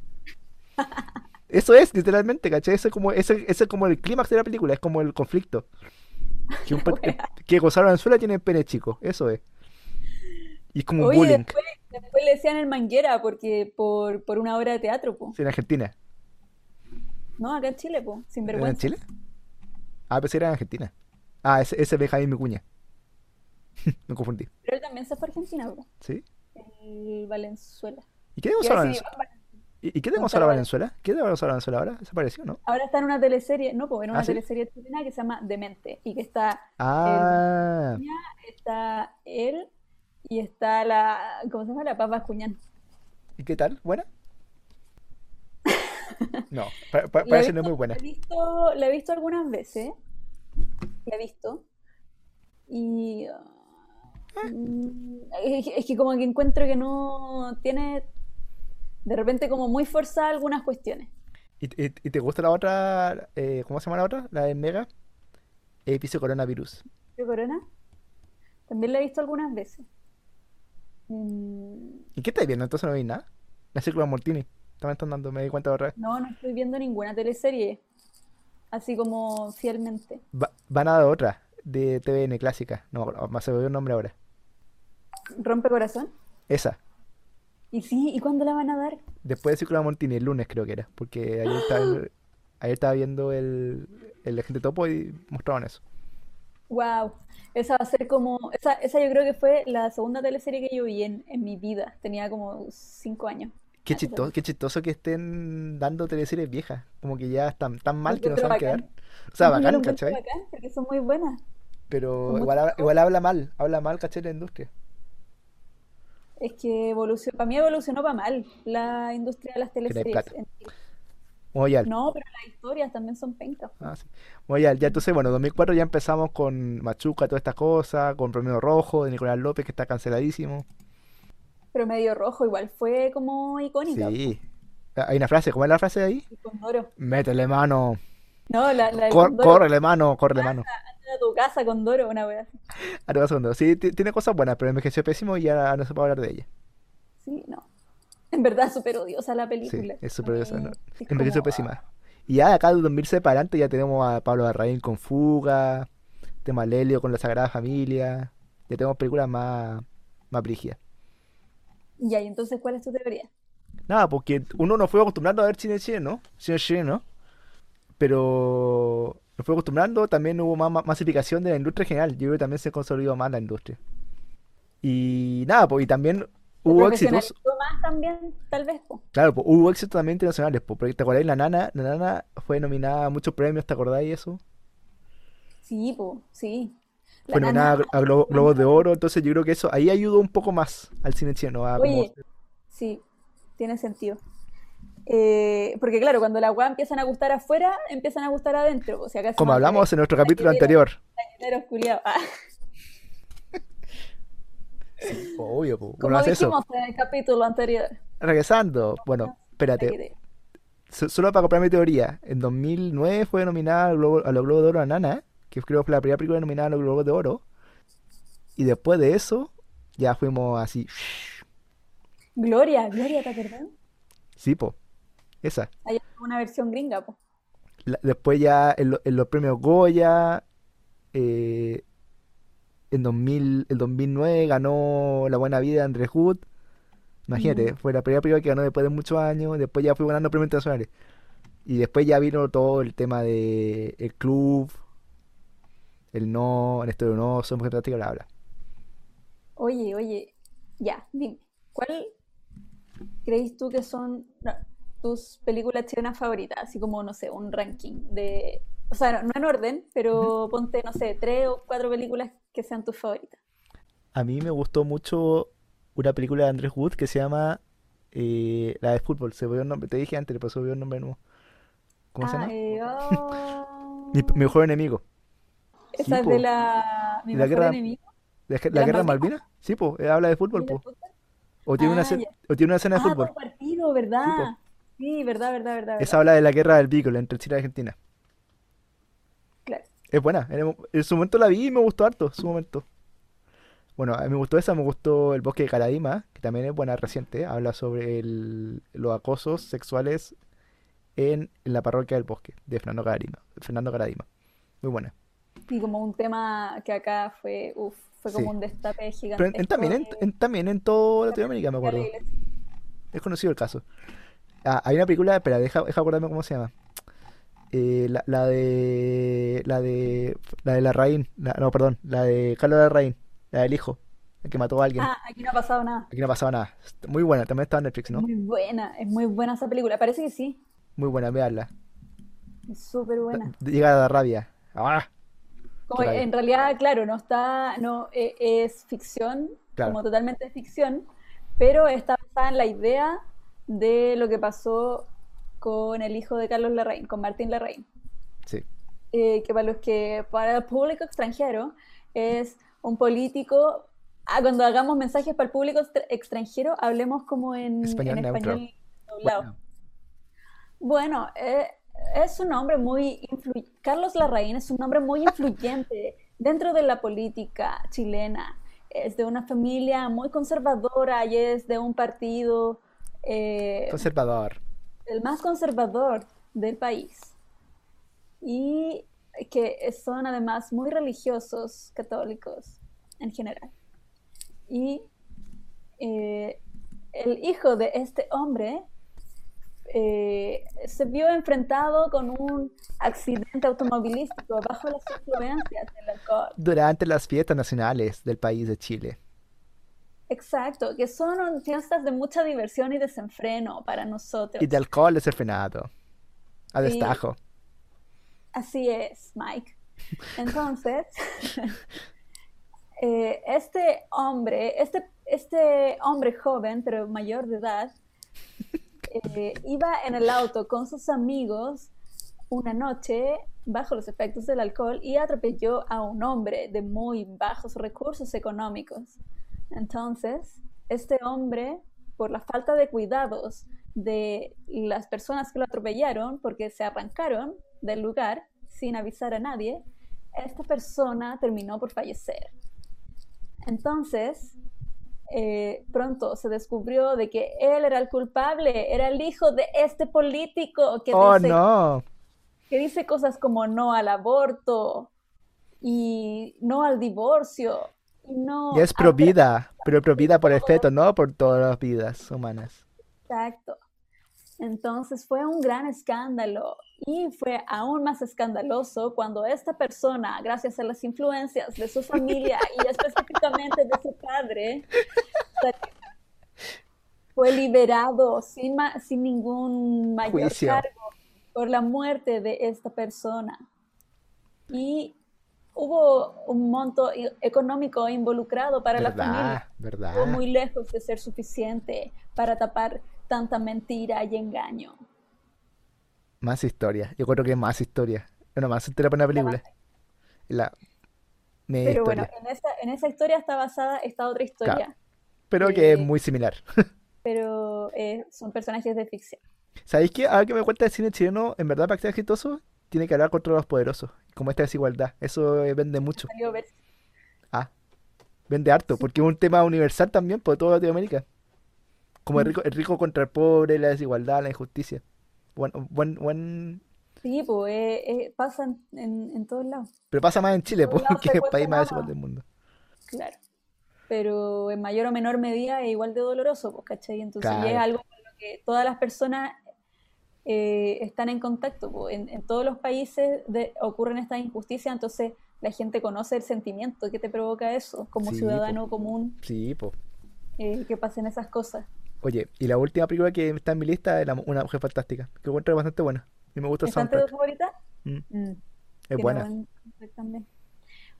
*laughs* Eso es, literalmente, ¿cachai? Eso es como, ese, ese es como el clímax de la película, es como el conflicto. Que, un *laughs* que Gonzalo Valenzuela tiene pene chico, eso es. Y es como un bullying después, después le decían el manguera porque por, por una obra de teatro, po. sí, en Argentina. No, acá en Chile, po. Sin ¿Era en vergüenza. Chile? Ah, pensé que era en Argentina. Ah, ese, ese es Benjamín Vicuña. *laughs* Me confundí. Pero él también se fue a Argentina, po. ¿Sí? El Valenzuela. ¿Y qué de Gonzalo Valenzuela? ¿Y, qué Gonzalo Valen- Valenzuela? ¿Qué de Gonzalo Valenzuela ahora? Desapareció, ¿no? Ahora está en una teleserie, no, pues en una ¿Ah, sí? teleserie chilena que se llama Demente y que está Ah, está él y está la, ¿cómo se llama? La Papa Cuñán. ¿y qué tal? ¿Buena? *laughs* No, pa- pa- parece no muy buena. la he visto, la he visto algunas veces, la he visto y ah, mm, es, es que como que encuentro que no tiene de repente como muy forzada algunas cuestiones. ¿Y, y- y te gusta la otra? eh, ¿cómo se llama la otra? La de Mega. Edificio Coronavirus. ¿De Corona? También la he visto algunas veces. Mm, ¿Y qué estás viendo? Entonces no vi nada. La círcula Mortini. También están dando, me di cuenta otra vez. No, no estoy viendo ninguna teleserie, así como fielmente. Va- van a dar otra de TVN clásica. No, se me olvidó el nombre ahora. ¿Rompe corazón? Esa. Y sí, ¿y cuándo la van a dar? Después de Círculo Mortini, el lunes creo que era. Porque ayer *gasps* estaba, ayer estaba viendo el, el Agente Topo y mostraban eso. Wow, esa va a ser como, esa, esa yo creo que fue la segunda teleserie que yo vi en, en mi vida. Tenía como cinco años. Qué chistoso, qué chistoso que estén dando teleseries viejas. Como que ya están tan mal que no saben qué dar. bacán. O sea, bacán, ¿cachai? bacán porque son muy buenas. Pero igual, igual habla mal. Habla mal, ¿cachai? La industria. Es que evolucionó, para mí evolucionó para mal la industria de las teleseries. No, pero las historias también son pencas. Ah, sí. Ya, entonces, bueno, 2004 ya empezamos con Machuca, todas estas cosas, con Romeo Rojo, de Nicolás López, que está canceladísimo. Pero medio rojo igual fue como icónica. Sí. Ah, Hay una frase, ¿cómo es la frase de ahí? El. Métele mano. No, la, la del Cor- Condoro. córrele mano, córrele mano. A tu casa, Condoro, una wea así. Ahora vas segundo. Sí, ti- tiene cosas buenas, pero envejeció pésimo y ya no se puede hablar de ella. Sí, no. En verdad, súper odiosa la Sí, película. es A súper mí esa, ¿no? es Envejeció como, pésima. Y ya de acá del 2006 para adelante ya tenemos a Pablo Larraín con Fuga, tema Lelio con la Sagrada Familia. Ya tenemos películas más, más brígidas. Y entonces, ¿cuál es tu teoría? Nada, porque uno nos fue acostumbrando a ver cine chileno, cine chileno, pero nos fue acostumbrando, también hubo más, masificación de la industria en general. Yo creo que también se consolidó más la industria. Y nada, pues, y también Hubo éxitos, más también, tal vez, po. claro, po, hubo éxitos también internacionales, po, porque te acordáis, la Nana, la Nana fue nominada a muchos premios, ¿te acordáis eso? Sí, po, sí. La Fue nominada nana, a Glo- Globos de Oro, entonces yo creo que eso ahí ayudó un poco más al cine a como, oye, sí, tiene sentido. Eh, porque claro, cuando las weas empiezan a gustar afuera, empiezan a gustar adentro. O sea, acá como hablamos en nuestro capítulo anterior. Ah, Obvio, po, como eso. dijimos en el capítulo anterior. Regresando, bueno, espérate, solo para comprar mi teoría, en 2009 fue nominada a los Globos de Oro a Nana, que creo que fue la primera película nominada a los Globos de Oro, y después de eso ya fuimos así, Gloria, Gloria, ¿te acordás? sí, po, esa. Hay una versión gringa. La- después ya en, lo- en los premios Goya, eh, en 2000, el 2009 ganó La Buena Vida de Andrés Wood, Mm. imagínate, fue la primera película que ganó después de muchos años, después ya fue ganando premios internacionales. Y después ya vino todo el tema de el club, el no, el estudio no, somos fantástica, bla, bla. Oye, oye, ya, dime, ¿cuál crees tú que son no, tus películas chilenas favoritas? Así como, no sé, un ranking de, o sea, no, en orden, pero ponte, no sé, tres o cuatro películas que sean tus favoritas. A mí me gustó mucho una película de Andrés Wood que se llama eh, la de fútbol, se me olvidó el nombre, te dije antes, me olvidó el nombre de nuevo. ¿Cómo se Ah, llama? eh, *laughs* Mi, mi mejor enemigo. Sí, esa es de la, mi La mejor guerra, enemigo, la, de la guerra de Malvinas. Sí, po, eh, habla de fútbol, ¿sí la po. O tiene una, Ah, o tiene una escena de Ah, fútbol. dos partidos, Sí, po. ¿verdad? Sí, verdad, verdad, verdad, Esa verdad. habla de la guerra del Beagle entre Chile y Argentina. Claro. Es buena. En, el- en su momento la vi y me gustó harto, en su momento. Bueno, a mí me gustó esa, me gustó El bosque de Caradima, que también es buena, reciente. Habla sobre el- los acosos sexuales en, en la parroquia del bosque, de Fernando Caradima. Fernando Caradima. Muy buena. Y como un tema que acá fue, uf, fue como Sí. un destape Pero en- en- también, en, también en toda la Latinoamérica, me acuerdo. Es conocido el caso. Ah, hay una película, espera, deja, deja acordarme cómo se llama. Eh, la, la de. La de. La de Larraín. la- no, perdón. La de Carlos Larraín. La del hijo. El que mató a alguien. Ah, aquí no ha pasado nada. Aquí no pasaba nada. Muy buena. También está en Netflix, Es ¿no? muy buena, es muy buena esa película. Parece que sí, Muy buena, veanla. es súper buena. Llega a dar rabia. ¡Ah! Como rabia. en realidad, claro, no está, no eh, es ficción, Claro. como totalmente ficción, pero está basada en la idea de lo que pasó con el hijo de Carlos Larraín, con Martín Larraín. Sí. eh, que para los que, para el público extranjero, es un político. Ah, cuando hagamos mensajes para el público extra- extranjero, hablemos como en, Español en español. Bueno. Bueno, eh, es un hombre muy influ- Carlos Larraín es un hombre muy influyente *laughs* dentro de la política chilena. Es de una familia muy conservadora y es de un partido eh, Conservador. el más conservador del país. Y que son además muy religiosos, católicos en general. Y eh, el hijo de este hombre eh, se vio enfrentado con un accidente automovilístico bajo las influencias del alcohol. Durante las fiestas nacionales del país de Chile. Exacto, que son fiestas de mucha diversión y desenfreno para Y de nosotros. alcohol desenfrenado. A Sí, destajo. así es, Mike. *laughs* Entonces, *laughs* eh, este hombre, este, este hombre joven, pero mayor de edad, eh, iba en el auto con sus amigos una noche bajo los efectos del alcohol y atropelló a un hombre de muy bajos recursos económicos. Entonces, este hombre, por la falta de cuidados de las personas que lo atropellaron, porque se arrancaron del lugar sin avisar a nadie, esta persona terminó por fallecer. Entonces, eh, pronto se descubrió de que él era el culpable, era el hijo de este político que Oh, dice, no. que dice cosas como no al aborto y no al divorcio no Ya es a pro tra- vida, pero pro vida por el feto, no por todas las vidas humanas. Exacto. Entonces fue un gran escándalo y fue aún más escandaloso cuando esta persona, gracias a las influencias de su familia y *laughs* específicamente de su padre, fue liberado sin, ma- sin ningún mayor Juicio. cargo por la muerte de esta persona. Y hubo un monto económico involucrado para la familia. ¿Verdad? Estuvo ¿Verdad? muy lejos de ser suficiente para tapar tanta mentira y engaño. Más historia. Yo creo que más historia. Bueno, más historia para una película. La Pero bueno, historia. en esa, en esa historia está basada esta otra historia, Pero que es eh, muy similar. *laughs* pero eh, son personajes de ficción. ¿Sabéis qué? Ahora que me cuenta el cine chileno, en verdad, para que sea exitoso, tiene que hablar contra los poderosos. Como esta desigualdad. Eso eh, vende mucho. Ah, vende harto. Porque es un tema universal también por toda Latinoamérica. Como el rico, el rico contra el pobre, la desigualdad, la injusticia. Buen, buen, buen... Sí, pues eh, eh, pasa en, en- en todos lados, Pero pasa más en Chile, porque es el país más desigual del mundo. claro. Pero en mayor o menor medida es igual de doloroso, pues, ¿cachai? Entonces ya es Claro. algo con lo que todas las personas eh, están en contacto. En, en todos los países de- ocurren estas injusticias, entonces la gente conoce el sentimiento que te provoca eso, como Sí, po. ciudadano común, Sí, po. eh, que pasen esas cosas. Oye, y la última película que está en mi lista es la- Una Mujer Fantástica, que encuentro bastante buena. Y me gusta el ¿Está entre tus soundtrack. favoritas? Mm, Mm, es buena. también.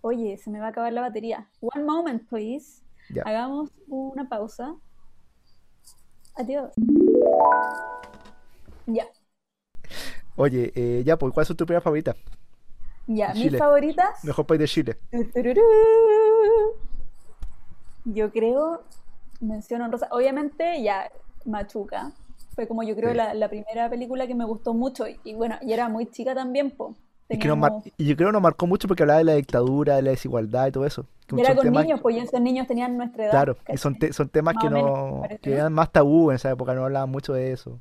Oye, se me va a acabar la batería. One moment, please. Ya. Hagamos una pausa. Adiós. Ya, Oye, eh, ya, pues, ¿cuál es tu película favorita? ya. Mis favoritas. Mejor país de Chile. Tururú. Yo creo, menciono en rosa. Obviamente, ya, Machuca. Fue como yo creo Sí. la, la primera película que me gustó mucho. Y, y bueno, y era muy chica también, po. Y, que yo creo que nos marcó mucho porque hablaba de la dictadura, de la desigualdad y todo eso. Que Y era son con temas, niños, pues y esos niños tenían nuestra edad, claro, y son, te- son temas que menos, no, que eran más tabú en esa época, no hablaban mucho de eso.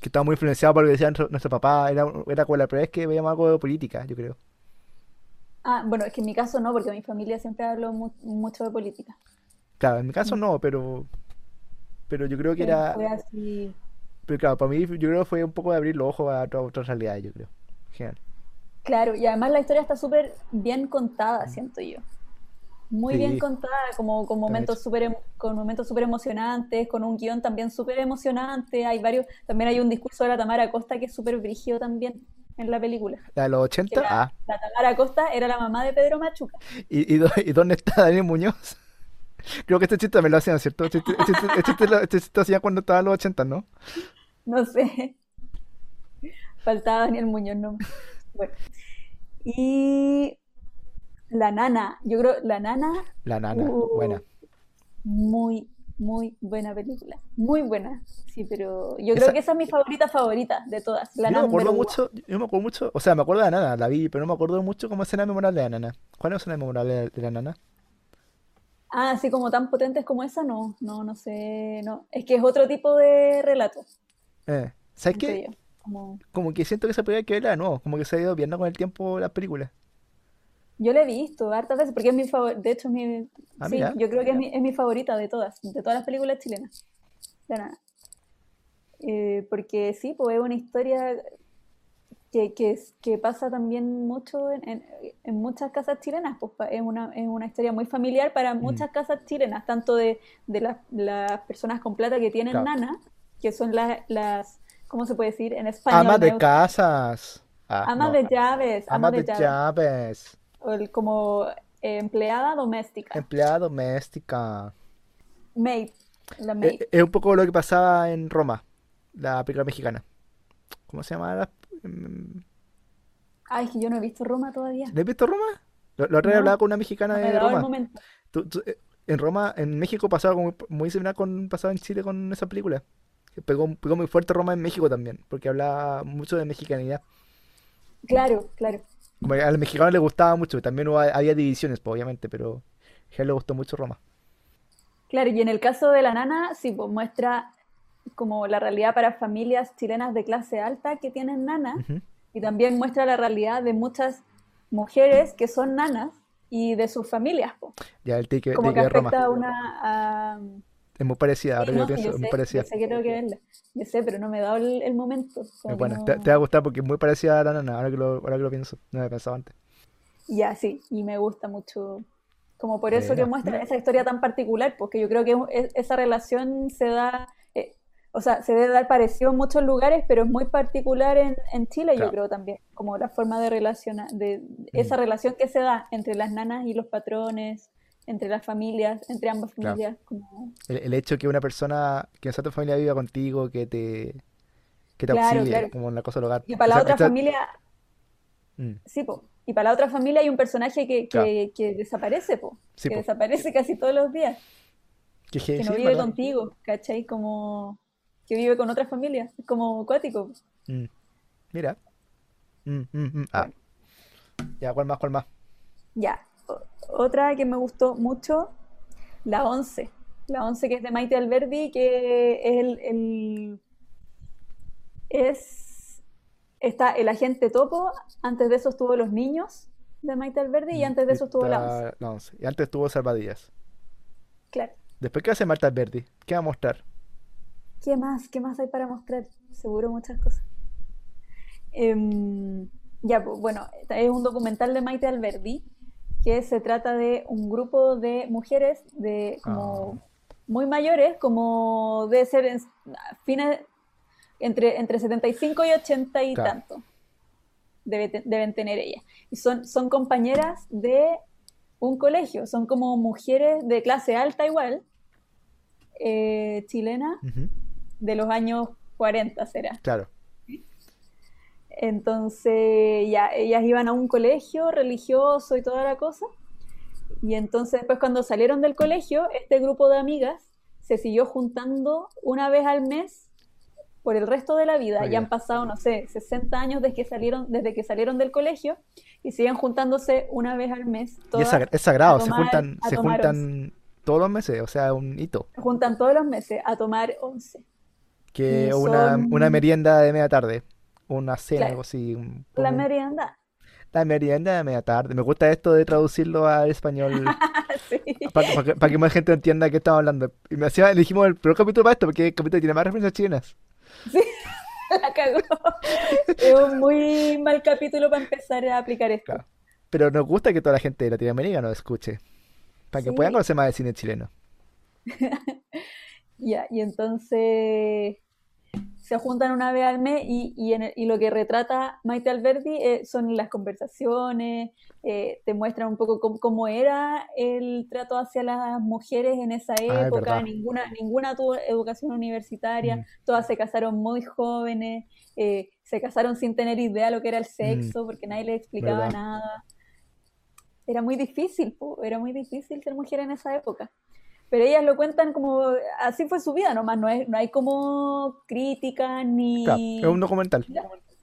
Que estaba muy influenciado por lo que decía nuestro, nuestro papá, era, era como la primera vez que veíamos algo de política, yo creo. Ah, bueno, es que en mi caso no, porque mi familia siempre habló mu- mucho de política. Claro, en mi caso Mm. no, pero, pero yo creo que Pero era, fue así. pero claro, para mí yo creo que fue un poco de abrir los ojos a otras otras realidades, yo creo. Genial. Claro, y además la historia está súper bien contada, siento yo. Muy bien contada, como con momentos súper con momentos súper emocionantes, con un guion también súper emocionante. Hay varios, también hay un discurso de la Tamara Costa que es súper brígido también en la película. La de los Que 80, la, ah, la Tamara Costa era la mamá de Pedro Machuca. ¿y, y, dó- y dónde está Daniel Muñoz? *laughs* Creo que este chiste me lo hacían, ¿cierto? Este chiste, este este lo, este hacían cuando estaba en los 80, ¿no? *laughs* No sé, faltaba Daniel Muñoz, no. Bueno, y la nana, yo creo, la nana, La nana, uh, buena. muy, muy buena película. Muy buena, sí, pero yo creo Esa, que esa es mi favorita favorita de todas, la yo no me acuerdo one. mucho, yo me acuerdo mucho, o sea, me acuerdo de la nana, la vi, pero no me acuerdo mucho como escena memorable de la nana. ¿Cuál es la escena memorable de, de la nana? Ah, así como tan potentes como esa, no, no, no sé, no. Es que es otro tipo de relato, Eh, ¿sabes qué? Como, Como que siento que se podría que verla de nuevo, como que se ha ido viendo con el tiempo las películas. Yo la he visto hartas veces porque es mi favorita, de hecho, es mi, Ah, sí, mira, yo creo que es mi, es mi favorita de todas, de todas las películas chilenas. La nana. Eh, porque sí, pues es una historia que, que, que pasa también mucho en, en- en muchas casas chilenas, pues es una, es una historia muy familiar para Mm, muchas casas chilenas, tanto de, de las, las personas con plata que tienen claro. nana, que son las, las, ¿cómo se puede decir? En español, Amas de casas. Ah, Amas no. de llaves, amas Amas de de llaves, llaves. El- como eh, empleada doméstica, Empleada doméstica. maid, la Eh, maid. eh, Es un poco lo que pasaba en Roma, la película mexicana. ¿Cómo se llama? la- mm, Ay, es que yo no he visto Roma todavía. ¿No has visto Roma? La otra vez hablaba con una mexicana no me he de el Roma. Tú- tú, eh, en Roma, en México pasaba como muy similar con pasaba en Chile con esa película. Pegó, pegó muy fuerte Roma en México también, porque hablaba mucho de mexicanidad. Claro, claro. Como a los mexicanos les gustaba mucho, también hubo- había divisiones, pues, obviamente, pero a él le gustó mucho Roma. Claro, y en el caso de la nana, sí, pues muestra como la realidad para familias chilenas de clase alta que tienen nana, y también muestra la realidad de muchas mujeres que son nanas y de sus familias, po. Ya el ticket, Como que afecta a una... a- Es muy parecida, Sí, ahora que lo no, pienso, yo es muy sé, yo parecida. sé que tengo que verla. Yo sé, pero no me he dado el, el momento. Que buena, te, te va no... a gustar porque es muy parecida a la nana, ahora que lo, ahora que lo pienso. No me pensaba antes. Ya, sí, y me gusta mucho. Como por eso que Bueno, muestra mira. esa historia tan particular, porque yo creo que es- esa relación se da, eh, o sea, se debe dar parecido en muchos lugares, pero es muy particular en, en Chile, yo Claro. creo también, como la forma de relacionar, de Mm, esa relación que se da entre las nanas y los patrones, entre las familias, entre ambas claro. familias, como, El, el hecho que una persona que sea tu familia viva contigo, que te, que te claro, auxilie, claro. como en la cosa del hogar. Y para la Esa, otra esa- familia, mm, sí, po, y para la otra familia hay un personaje que, que, que desaparece, po, sí, que po. desaparece casi todos los días, Que, no vive contigo, ¿cachai? Como que vive con otra familia, es como acuático. Mm, mira. Mm, mm, mm. Ah, ya, ¿cuál más? ¿Cuál más? ya. Otra que me gustó mucho, la 11. La 11 que es de Maite Alberdi, que es el, el- es está el agente Topo, antes de eso estuvo Los Niños de Maite Alberdi y Mm, antes de eso estuvo la 11. está la 11. Y antes estuvo Salvadillas. Claro. Después, ¿qué hace Marta Alberdi? ¿Qué va a mostrar? ¿Qué más? ¿Qué más hay para mostrar? Seguro muchas cosas. Em, ya, pues, bueno, es un documental de Maite Alberdi que se trata de un grupo de mujeres de Ah, como muy mayores, como de ser en- fines entre, entre 75 y 80 y claro. tanto debe te- deben tener ellas. Y son, son compañeras de un colegio, son como mujeres de clase alta igual, eh, chilena, de los años 40 será. Claro. Entonces, ya, ellas iban a un colegio religioso y toda la cosa. Y entonces, después, cuando salieron del colegio, este grupo de amigas se siguió juntando una vez al mes por el resto de la vida. Ya han pasado, no sé, 60 años desde que salieron, desde que salieron del colegio y siguen juntándose una vez al mes, Y es, sagrado, se juntan, se once. juntan todos los meses, o sea, un hito. Se juntan todos los meses a tomar once. Que Y una, una merienda de media tarde, una cena, algo claro, así. un- la un- merienda. la merienda de media tarde. Me gusta esto de traducirlo al español *laughs* Sí. para que, pa' que más gente entienda de qué estamos hablando. Y me hacía, elegimos el peor capítulo para esto, porque el capítulo tiene más referencias chilenas. Sí, *laughs* la cagó. Es un muy mal capítulo para empezar a aplicar esto. Claro. Pero nos gusta que toda la gente de Latinoamérica nos escuche, para que puedan conocer más del cine chileno. *laughs* ya, y entonces se juntan una vez al mes y, y, en el- y lo que retrata Maite Alberdi eh, son las conversaciones, eh, te muestran un poco cómo, cómo era el trato hacia las mujeres en esa Ah, es época, ninguna, ninguna tuvo educación universitaria, Mm, todas se casaron muy jóvenes, eh, se casaron sin tener idea de lo que era el mm, sexo, porque nadie les explicaba verdad. nada. Era muy difícil, po, era muy difícil ser mujer en esa época. Pero ellas lo cuentan como, así fue su vida nomás, no, es, no hay como crítica Claro, es un ni... documental.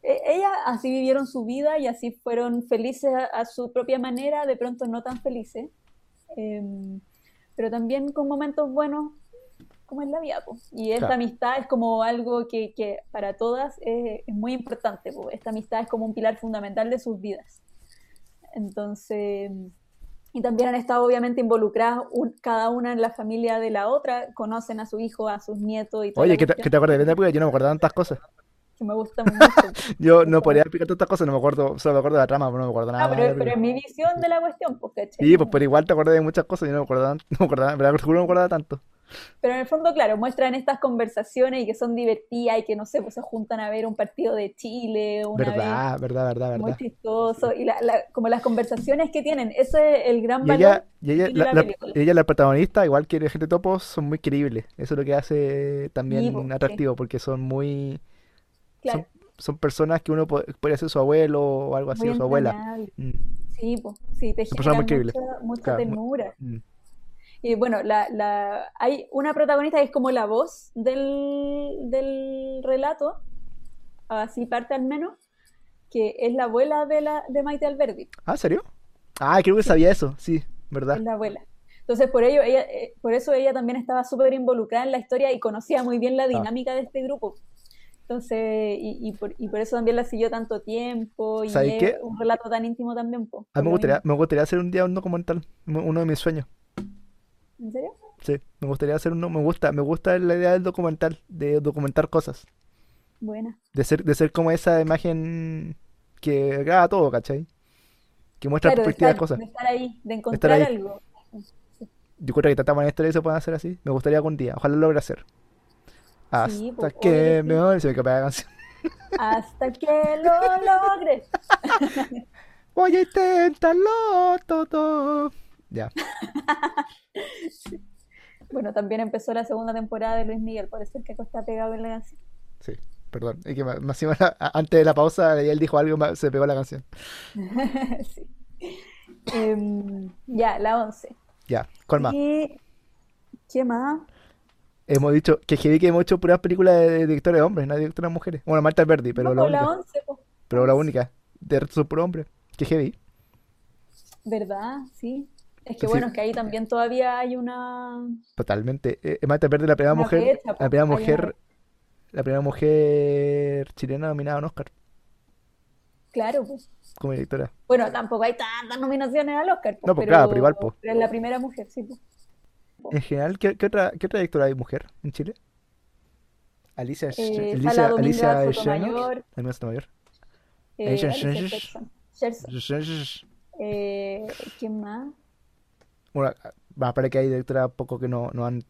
E- Ellas así vivieron su vida y así fueron felices a, a su propia manera, de pronto no tan felices, em, pero también con momentos buenos, como es la vida, po. Y esta Claro. amistad es como algo que, que para todas es, es muy importante, po. Esta amistad es como un pilar fundamental de sus vidas. Entonces, y también han estado obviamente involucradas un- cada una en la familia de la otra, conocen a su hijo, a sus nietos y toda Oye, ¿qué te, te acuerdas Puya? Yo no me acuerdo de tantas cosas. que me gusta mucho, *laughs* Yo no mucho. explicar tantas cosas, no me acuerdo, solo me acuerdo de la trama, pero no me acuerdo Ah, nada de pero, pero es mi visión de la cuestión, pues, ¿cachai? Sí, pues, pero igual te acuerdas de muchas cosas, yo no me acuerdo, tan- no me acordaba, pero no me acordaba tanto. Pero en el fondo, claro, muestran estas conversaciones y que son divertidas y que, no sé, pues se juntan a ver un partido de Chile una vez, Verdad, verdad, verdad, muy verdad. chistoso, y la, la- como las conversaciones que tienen, ese es el gran Y valor ella, y ella, la, la película. ella, la protagonista, igual que la gente topo, son muy creíbles. Eso es lo que hace también pues, sí, atractivo, porque son muy, claro, son personas que uno po- podría ser su abuelo o algo así, muy o su abuela. Mm, Sí, pues, sí, te generan mucha, mucha Claro, ternura. mm. Y bueno, la, la, hay una protagonista que es como la voz del, del relato, así parte al menos, que es la abuela de, la, de Maite Alberdi. Ah, ¿en serio? Ah, creo que Sí, sabía eso, sí, es ¿verdad? la abuela. Entonces, por ello, ella, eh, por eso ella también estaba súper involucrada en la historia y conocía muy bien la Ah, dinámica de este grupo. Entonces, y, y por, y por eso también la siguió tanto tiempo y ¿sabes es qué? un relato tan íntimo también, po, A mí me gustaría, mismo. me gustaría hacer un día un documental, uno de mis sueños. ¿En serio? Sí, me gustaría hacer uno, me gusta, me gusta la idea del documental, de documentar cosas, Buena. de ser, de ser como esa imagen que graba todo, ¿cachai? Que muestra la Claro, perspectiva de estar, cosas, de estar ahí, de encontrar ahí. algo. Sí. Yo creo que tanta buena historia se pueden hacer así. Me gustaría algún día, ojalá lo logre hacer. Sí, Hasta pues, que me voy, se me la canción. Hasta que lo logres. *laughs* Voy a intentarlo todo. Ya, *laughs* Bueno, también empezó la segunda temporada de Luis Miguel, por eso es que está pegado en la canción. sí, perdón. Es que más antes de la pausa, él dijo algo, se pegó la canción. *laughs* Sí. Em, ya, la 11. Ya, ¿cuál más? ¿Y qué más? Hemos dicho que heavy que hemos hecho puras películas de directores hombres, no de directoras mujeres. Bueno, Marta Verdi, pero No, la pues la única. 11, pues. Pero la 11. única. De resto son puros hombres. Que heavy. ¿Verdad? Sí. Es que Sí, bueno, es que ahí también todavía hay una, totalmente. Eh, Marta Verdi, la primera una mujer, la pues. primera una mujer, brecha. la primera mujer chilena nominada a un Oscar Claro, pues. como directora. Bueno, tampoco hay tantas nominaciones al Oscar, pues, No, pues claro, pero igual, pero, pues. pero es la primera mujer, sí, pues. En general, ¿qué, qué otra, qué otra directora hay mujer en Chile? Alicia, Eh, Alicia, Alicia Sotomayor, Sotomayor. eh, Alicia. Sherson. Eh, ¿quién más? Bueno, va, para que hay directoras poco que no, no han...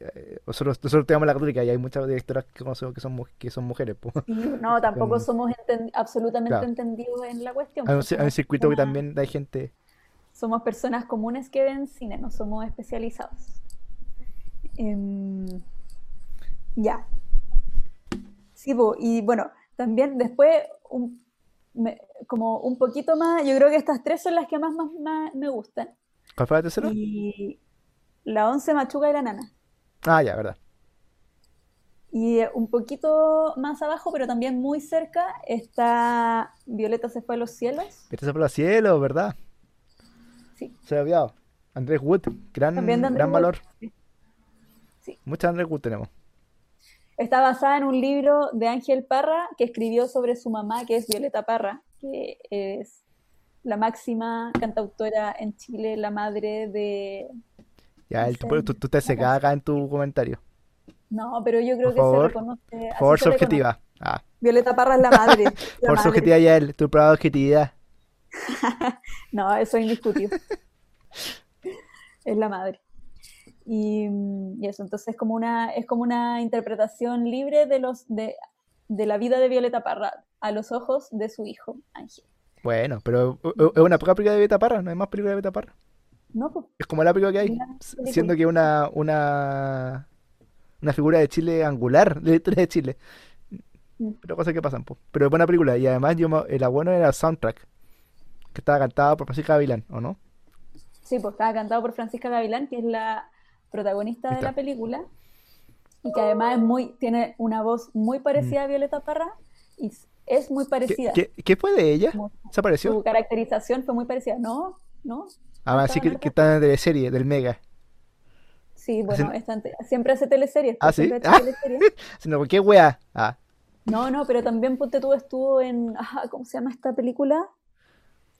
eh, Nosotros, nosotros tenemos la católica y hay muchas directoras que conocemos que son, que son mujeres. pues. Sí, no, *laughs* tampoco somos enten- absolutamente claro. entendidos en la cuestión, Hay un, pues hay un circuito que personas, también hay gente... somos personas comunes que ven cine, no somos especializados. Em, ya, sí, po, y bueno, también después, un- me- como un poquito más, yo creo que estas tres son las que más, más, más me gustan. ¿Cuál fue la tercera? Y la once, Machuca y la Nana. Ah, ya, verdad. Y eh, un poquito más abajo, pero también muy cerca, está Violeta se fue a los cielos. Vete por los cielos, ¿verdad? Sí, Se había olvidado. Andrés Wood, gran, Andrés gran Wood. valor. Sí, sí. Muchos Andrés Wood tenemos. Está basada en un libro de Ángel Parra que escribió sobre su mamá, que es Violeta Parra, que es la máxima cantautora en Chile, la madre de Ya, el, tú, tú, te secas acá en tu comentario. No, pero yo creo Por que se favor, reconoce, por se su reconoce. Ah, Violeta Parra es la madre, *laughs* la por madre. objetividad ya él, tu prueba de objetividad. *laughs* No, eso es indiscutible. Es la madre. Y, y eso, entonces es como una, es como una interpretación libre de los de, de la vida de Violeta Parra a los ojos de su hijo, Ángel. Bueno, pero es una poca película de Beta Parra, no hay más películas de Beta Parra. No, pues, Es como la película que hay, siendo que una, una, una figura de Chile angular *laughs* de la historia de Chile. Mm. Pero cosas que pasan, po. Pero es buena película. Y además, yo, la buena era el soundtrack, que estaba cantada por Francisca Gavilán, ¿o no? Sí, pues estaba cantado por Francisca Gavilán, que es la protagonista de la película, y que además es muy, tiene una voz muy Mm. parecida a Violeta Parra, y es muy ¿Qué, parecida. qué, qué fue de ella? ¿Se apareció? su caracterización fue muy parecida. No, no, Ah, sí que, que está en la teleserie del Mega. Sí, bueno, Hacen- siempre hace teleseries, Ah, pues, ¿sí? siempre ha Ah, teleseries. *laughs* ¿qué wea? Ah, No, no, pero también Ponte tú estuvo en, ¿cómo se llama esta película?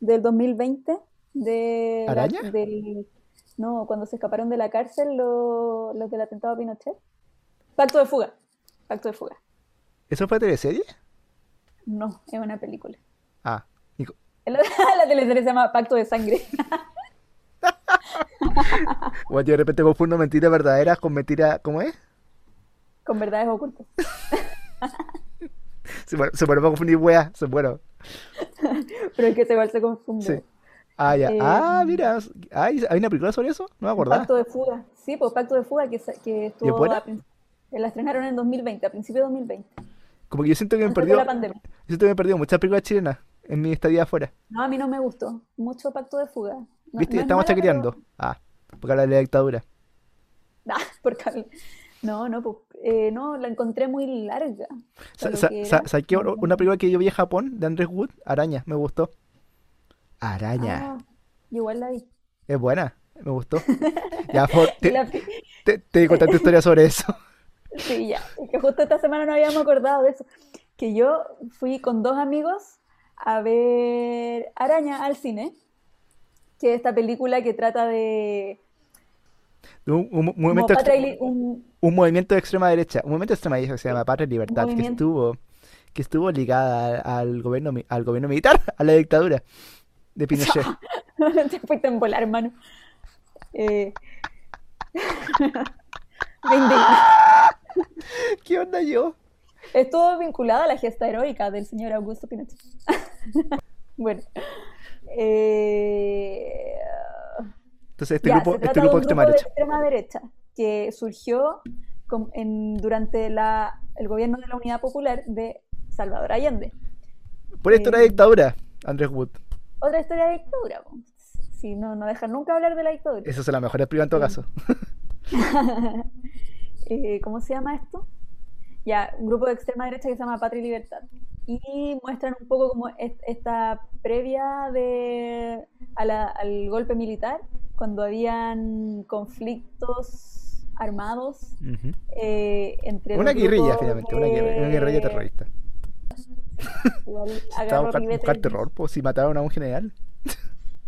Del 2020, de la- ¿Araña? del, no, cuando se escaparon de la cárcel lo- los del atentado a Pinochet. Pacto de fuga, Pacto de fuga. ¿eso fue teleserie? No, es una película. Ah, y La, *laughs* la teleserie se llama Pacto de sangre. *laughs* bueno, yo de repente confundo mentiras verdaderas con mentiras, ¿cómo es? Con verdades ocultas. *laughs* Se, puede- se confundir weas, se puede. Pero es que igual se Sí. confunde. Ah, ya. Eh, Ah, mira. ¿Hay, ¿hay una película sobre eso? No me acordaba. Pacto de fuga. Sí, pues Pacto de fuga que, que estuvo a la estrenaron en 2020, a principios de 2020, Como que yo siento que me la yo siento que me he perdido muchas películas chilenas en mi estadía afuera. No, a mí no me gustó mucho Pacto de fuga. No, ¿Viste? no es Estamos pero chaqueteando. Ah, porque habla de la dictadura. *laughs* Ah, porque no, no, pues, eh, no, la encontré muy larga Sa- sa- sa- era. ¿Sabes qué? No, Una película que yo vi a Japón de Andrés Wood, Araña, me gustó. Araña. Ah, igual la vi. Es buena, me gustó. *laughs* Ya, por, te, la te, te historia sobre eso. *laughs* Sí, ya. Es que justo esta semana no habíamos acordado de eso. Que yo fui con dos amigos a ver Araña al cine, que es esta película que trata de Un, movimiento, extre- un movimiento de extrema derecha, un movimiento de extrema derecha que se llama Patria y Libertad, que estuvo, que estuvo ligada al, gobierno, al gobierno militar, *laughs* a la dictadura de Pinochet. *laughs* Te fuiste en volar, hermano. Eh, *laughs* me indigna. *laughs* ¿Qué onda yo? Estuvo vinculado a la gesta heroica del señor Augusto Pinochet. *laughs* Bueno. eh, Entonces, este ya, grupo, este grupo de extrema grupo de derecha. extrema derecha que surgió con- en- durante la, el gobierno de la Unidad Popular de Salvador Allende. Por esto era Eh, dictadura, Andrés Wood. Otra historia de dictadura. Sí, no, no dejan nunca hablar de la dictadura. Esa es la mejor explica en todo caso. *laughs* Eh, ¿cómo se llama esto? Ya, un grupo de extrema derecha que se llama Patria y Libertad. Y muestran un poco como est- esta previa de, a la- al golpe militar, cuando habían conflictos armados eh, entre Una guerrilla, finalmente, una guerrilla, una guerrilla terrorista. *laughs* Estaba buscar, el- terror, pues si mataron a un general.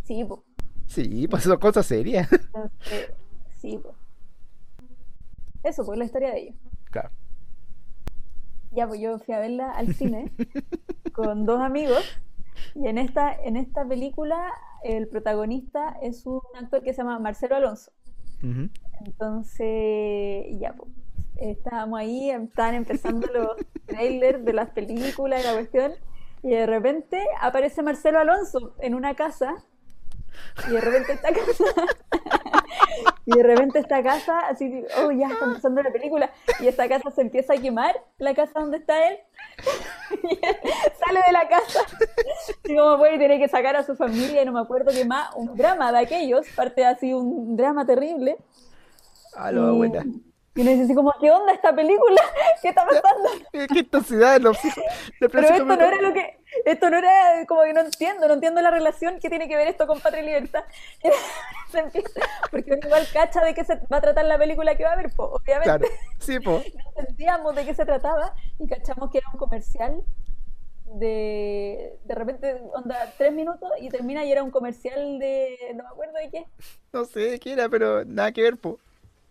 Sí, po. Sí, pues son cosas serias. Sí, po. Eso, pues la historia de ellos. Claro. Ya, pues yo fui a verla al cine *laughs* con dos amigos y en esta, en esta película el protagonista es un actor que se llama Marcelo Alonso. Entonces, ya, pues, estábamos ahí, estaban empezando los *laughs* trailers de las películas y la cuestión y de repente aparece Marcelo Alonso en una casa y de repente esta casa *laughs* y de repente esta casa así oh ya está empezando la película y esta casa se empieza a quemar la casa donde está él y *laughs* él sale de la casa y como puede tiene que sacar a su familia y no me acuerdo qué más un drama de aquellos parte así un drama terrible A lo y, buena. y uno dice así como ¿qué onda esta película? ¿qué está pasando? Qué intensidad los hijos. de Pero esto no era lo que, esto no era como que no entiendo, no entiendo la relación que tiene que ver esto con Patria y Libertad. *laughs* Porque uno igual cacha de qué se va a tratar la película que va a ver, po, obviamente Claro. Sí, pues. *laughs* no entendíamos de qué se trataba y cachamos que era un comercial de, de repente, onda, tres minutos y termina y era un comercial de, no me acuerdo de qué, No sé qué era, pero nada que ver, pues.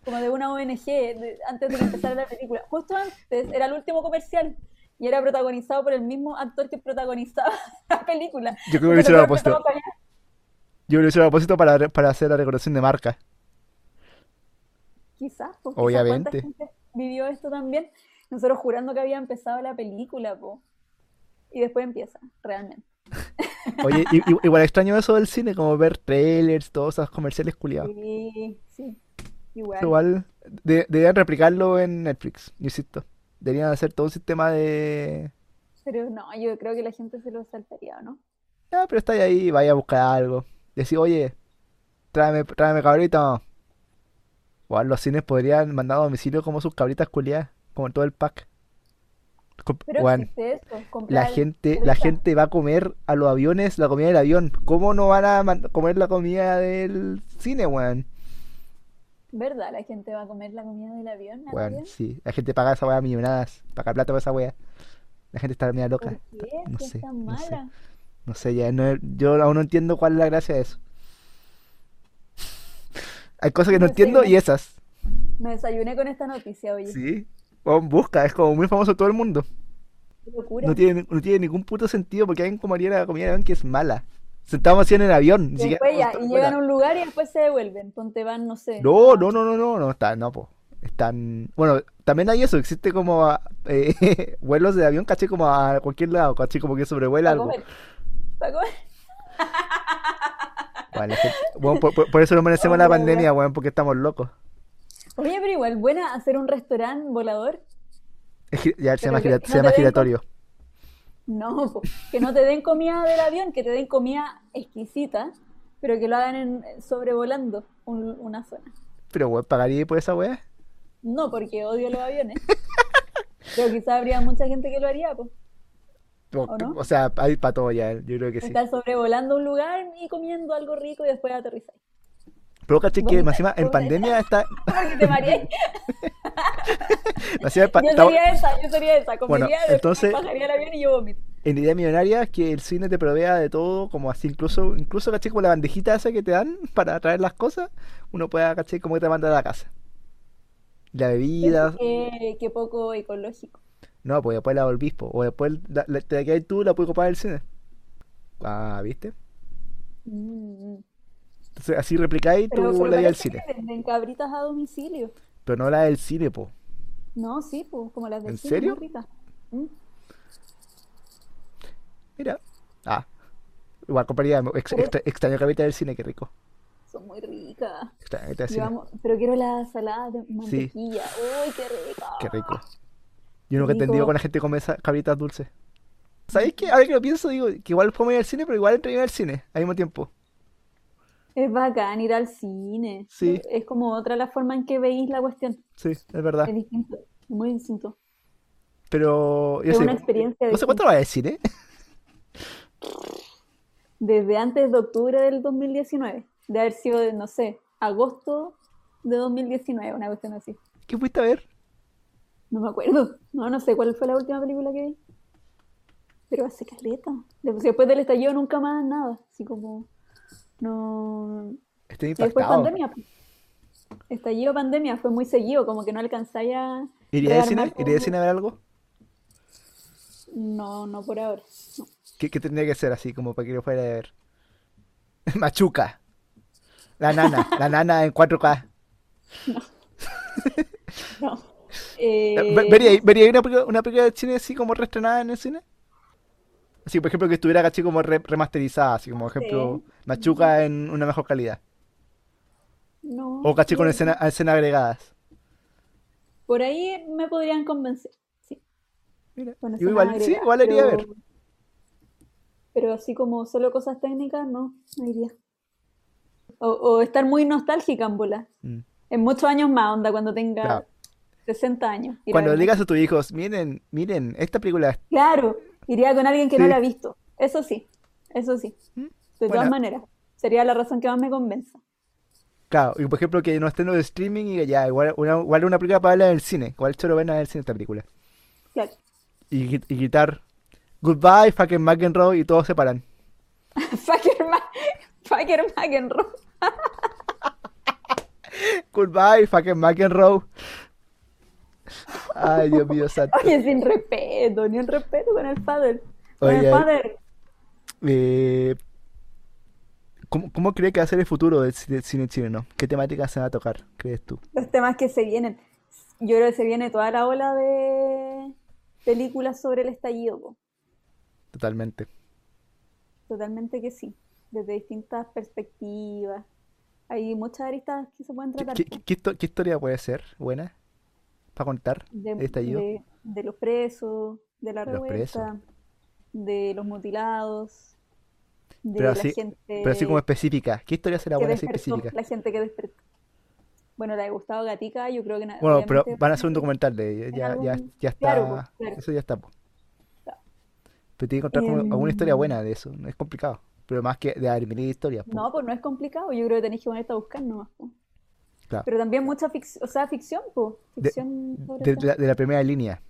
como de una ONG, de- antes de que empezara la película. Justo antes era el último comercial y era protagonizado por el mismo actor que protagonizaba *laughs* la película. Yo creo que lo hicieron a. Yo lo hice a propósito para, para hacer la recordación de marca. Quizás, pues, quizás Obviamente. gente vivió esto también. Nosotros jurando que había empezado la película, po. Y después empieza, realmente. *laughs* Oye, igual extraño eso del cine, como ver trailers, todos esos comerciales culiados. Sí, sí, igual. Igual de- deberían replicarlo en Netflix, yo insisto. Deberían hacer todo un sistema de... Pero no, yo creo que la gente se lo saltaría, ¿no? Ah, pero está ahí, vaya a buscar algo. Decir, oye, tráeme, tráeme cabrito. Igual los cines podrían mandar a domicilio como sus cabritas culiadas, como todo el pack. Com- Pero existe eso, la gente, la gente va a comer a los aviones la comida del avión. ¿Cómo no van a comer la comida del cine, weón? ¿Verdad? La gente va a comer la comida del avión. avión? sí. La gente paga esa weá millonadas. Paga plata por esa weá. La gente está media loca. ¿Por qué? No es sé, tan no sé. mala. No sé, ya no, yo aún no entiendo cuál es la gracia de eso. *laughs* Hay cosas que no No sé, entiendo y esas. Me desayuné con esta noticia, oye. Sí. Weón, busca, es como muy famoso todo el mundo. Qué locura. No tiene, no tiene ningún puto sentido porque alguien comería la comida del avión que es mala. Sentamos así en el avión, ni Y siquiera después ya, estamos y llegan a un lugar y después se devuelven. Ponte van, no sé. No, no, no, no, no, no, está, no, po. Están, bueno, también hay eso, existe como *laughs* eh, vuelos de avión, caché, como a cualquier lado, caché, como que sobrevuela algo. comer. Para comer. *laughs* Bueno, la gente- bueno, por, eso nos merecemos la pandemia, weón, porque estamos locos. Oye, pero igual, buena hacer un restaurante volador. Ya se llama, no giratorio. No, po, que no te den comida del avión, que te den comida exquisita, pero que lo hagan en, sobrevolando un- una zona. Pero, weón, ¿pagaría por esa weá? No, porque odio los aviones. Pero quizá habría mucha gente que lo haría, pues. O, ¿O no? o sea, hay para todo ya, yo creo que sí. Estar sobrevolando un lugar y comiendo algo rico y después aterrizar. Pero caché que más encima en pandemia está. Porque te mareé. *laughs* Yo sería esa, yo sería esa. Bueno, entonces- *laughs* bajaría el avión y yo vomito. En idea millonaria que el cine te provea de todo, como así, incluso, incluso caché como la bandejita esa que te dan para traer las cosas, uno puede, caché, como que te manda a la casa. La bebida, Qué, qué poco ecológico. no, pues después la volvís, po, o después la, la- te la quedas tú, la puedes comprar en el cine. Ah, ¿viste? Mm. Entonces así replicáis pero la del cine. venden cabritas a domicilio. Pero no la del cine, po. No, sí, pues, como las del ¿En cine, muy serio? Mm, Mira. Ah, igual compraría ex- Pero extra- extraño capita del cine, qué rico. son muy ricas. Extraño del cine. vamos, pero quiero la salada de Sí, mantequilla. ¡Uy, qué rica! qué rico. Yo nunca he entendido con rico. la gente que come esas cabritas dulces. ¿Sabéis qué? Ahora que lo pienso, digo que igual podemos ir al cine, pero igual entre ir al cine al mismo tiempo. Es bacán ir al cine. Sí, Es como otra la forma en que veis la cuestión. sí, es verdad. Es distinto, muy distinto. Pero yo Es sé, una experiencia no sé cuánto va el cine. *laughs* Desde antes de octubre del 2019, de haber sido, de, no sé, agosto de 2019, una cuestión así. ¿Qué fuiste a ver? No me acuerdo. No, no sé cuál fue la última película que vi. Pero hace caleta. Después del estallido nunca más nada. Así como, no... Estoy Y después impactado. pandemia. pues. Estallido pandemia, fue muy seguido, como que no alcanzáis a ¿Iría de cine? rearmar ¿Iría de todo. cine a ver algo? No, no por ahora. No. ¿Qué, qué tendría que ser así como para que lo fuera a ver? *laughs* Machuca. La nana. *laughs* La nana en 4K. No. *laughs* Eh, Eh, ve- ¿Vería, vería una, película- una película de cine así como reestrenada en el cine? Así, por ejemplo, que estuviera caché como re- remasterizada, así como, por ejemplo, sí. Machuca en una mejor calidad. No, O caché con yo- escena, escenas agregadas. por ahí me podrían convencer. Sí, Mira, escenas igual, sí, agregadas. igual iría a ver. Pero, pero así como solo cosas técnicas, no, no iría. O, o estar muy nostálgica en bola. Mm, En muchos años más, onda, cuando tenga Claro. 60 años. Cuando digas a tus hijos, miren, miren, esta película es... Claro, iría con alguien que no la ha visto. Eso sí, eso sí. ¿Mm? De todas maneras, sería la razón que más me convenza. Claro, y por ejemplo que no esté en los streaming y ya, igual una, igual una película para verla en el cine. Igual choro verla en el cine esta película. Claro. Y, y gritar, goodbye, fucking McEnroe, y todos se paran. *laughs* Fucker, Ma Fucker McEnroe. *laughs* Goodbye, fucking McEnroe. Ay, Dios mío, santo. Oye, sin respeto, ni un respeto con el padre. Con Oye, el padre. Eh, ¿cómo, cómo cree que va a ser el futuro del cine, chileno? ¿Qué temáticas se va a tocar, crees tú? Los temas que se vienen. Yo creo que se viene toda la ola de películas sobre el estallido, po. Totalmente. Totalmente que sí. Desde distintas perspectivas. Hay muchas aristas que se pueden ¿Qué, tratar, qué- qué historia puede ser buena para contar de, estallido? de- de los presos, de la De los presos. revuelta, de los mutilados, de Pero la gente pero así como específica. ¿Qué historia será buena así específica? la gente que despertó. Bueno, la de Gustavo Gatica, yo creo que Bueno, pero van a hacer un documental de ella. Ya, ya, algún... ya está. pues, claro. Eso ya está. po. Claro. Pero tiene que encontrar alguna historia Em, buena de eso. No es complicado. Pero más que de haber historias. po. no, pues no es complicado, yo creo que tenéis que ponerte a buscar nomás. po. Claro. Pero también mucha ficción, o sea, ficción, De, ficción de- de la, de la primera línea.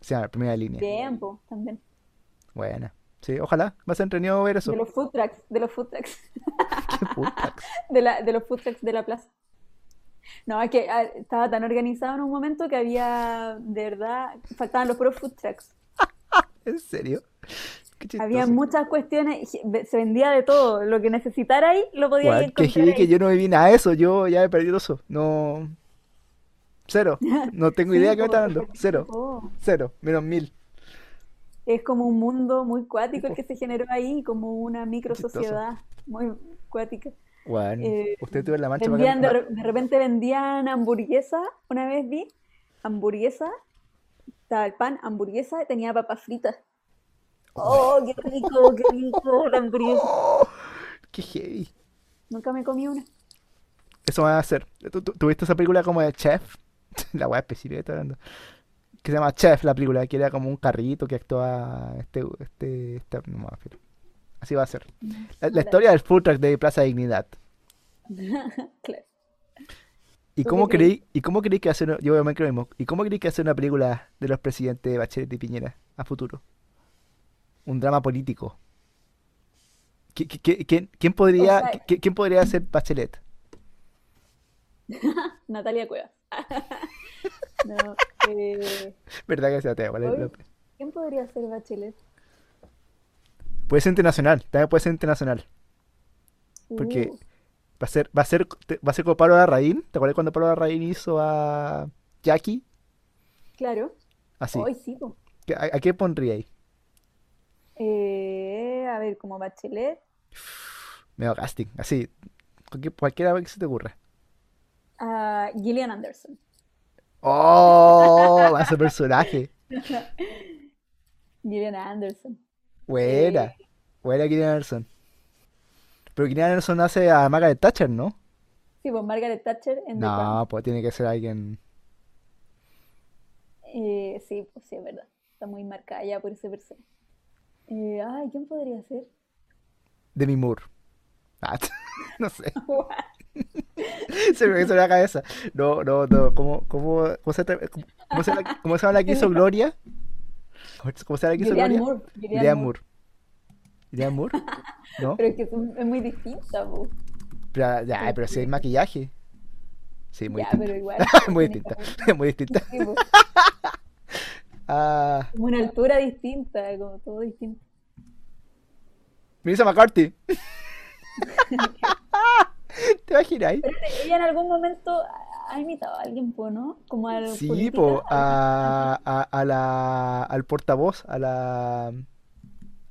O sea, la primera línea. tiempo también. Buena. Sí, ojalá. Va a ser entretenido ver De eso. los food trucks, de los food trucks, *laughs* Qué puta. *laughs* de la, de los food trucks de la plaza. No, es que ah, estaba tan organizado en un momento que había, de verdad, faltaban los puros food trucks. *laughs* ¿En serio? Había muchas cuestiones, se vendía de todo, lo que necesitara ahí lo podía que encontrar que ahí. yo no viví nada de eso. Yo ya he perdido eso. No. Cero. *laughs* No tengo idea Sí, de qué me está dando. *laughs* Cero. oh, Cero. Menos mil. es como un mundo muy cuático el que se generó ahí, como una micro sociedad muy cuática. Bueno, Eh, usted tuvo la marcha para vendían de, acá. re- de repente vendían hamburguesa, una vez vi hamburguesa, estaba el pan, hamburguesa, tenía papas fritas. Oh, qué rico, qué rico la hamburguesa. Oh, *laughs* qué heavy. Nunca me comí una. Eso va a hacer. ¿Tú, tú- tú viste esa película como de Chef? *laughs* La weá específica que estoy hablando. Que se llama Chef, la película, que era como un carrito que actúa este, este, este- no me acuerdo. Así va a ser. No, La, historia del food truck de Plaza Dignidad. *laughs* Claro. ¿Y ¿Tú cómo creí? y cómo creí que hacer, yo obviamente creo lo mismo, ¿y cómo creí que hacer una película de los presidentes Bachelet y Piñera a futuro? Un drama político. ¿Qui- qui- qui- ¿Quién, quién O podría, sea, qui- quién podría ser Bachelet? *laughs* Natalia Cuevas. *laughs* No, eh, ¿Verdad que sea es hoy, la- ¿quién podría ser Bachelet? Puede ser internacional, también puede ser internacional. Porque Uh, va a ser, va a ser, va a ser como Pablo Larraín. ¿Te acuerdas cuando Pablo Larraín hizo a Jackie? Claro. Así. Hoy sí, po. ¿Qué- ¿A, a qué pondría ahí? Eh, a ver, como Bachelet. Medio casting, así. Cualquier, cualquiera que se te ocurra. A Gillian Anderson. ¡Oh! Ser *laughs* personaje. Gillian Anderson. Buena. Eh, Buena Gillian Anderson. Pero Gillian Anderson hace a Margaret Thatcher, ¿no? sí, pues Margaret Thatcher en. No, pues tiene que ser alguien. Eh, sí, pues sí, es verdad. Está muy marcada ya por ese personaje. Eh, ay, ¿quién podría ser? Demi Moore. Ah, *laughs* no sé. *laughs* *laughs* Se me hizo la cabeza. No, no, no. ¿Cómo, cómo, cómo se, cómo, cómo se, llama- cómo se llama la que hizo Gloria? ¿Cómo se llama la que hizo Julianne Gloria? Moore. Julianne Moore. ¿Julianne Moore? ¿No? Pero es que es, muy distinta, po. Pero, ya, Sí, pero si hay maquillaje. Sí, muy Ya, distinta. pero igual. Muy distinta. como, Muy distinta. sí, Ah, como una altura distinta, como todo distinto. Melissa McCarthy. *laughs* *laughs* ¿Te imaginas? Pero ella en algún momento ha imitado a alguien, po, ¿no? Como al Sí, política, po, a, a, a la, al portavoz, a la,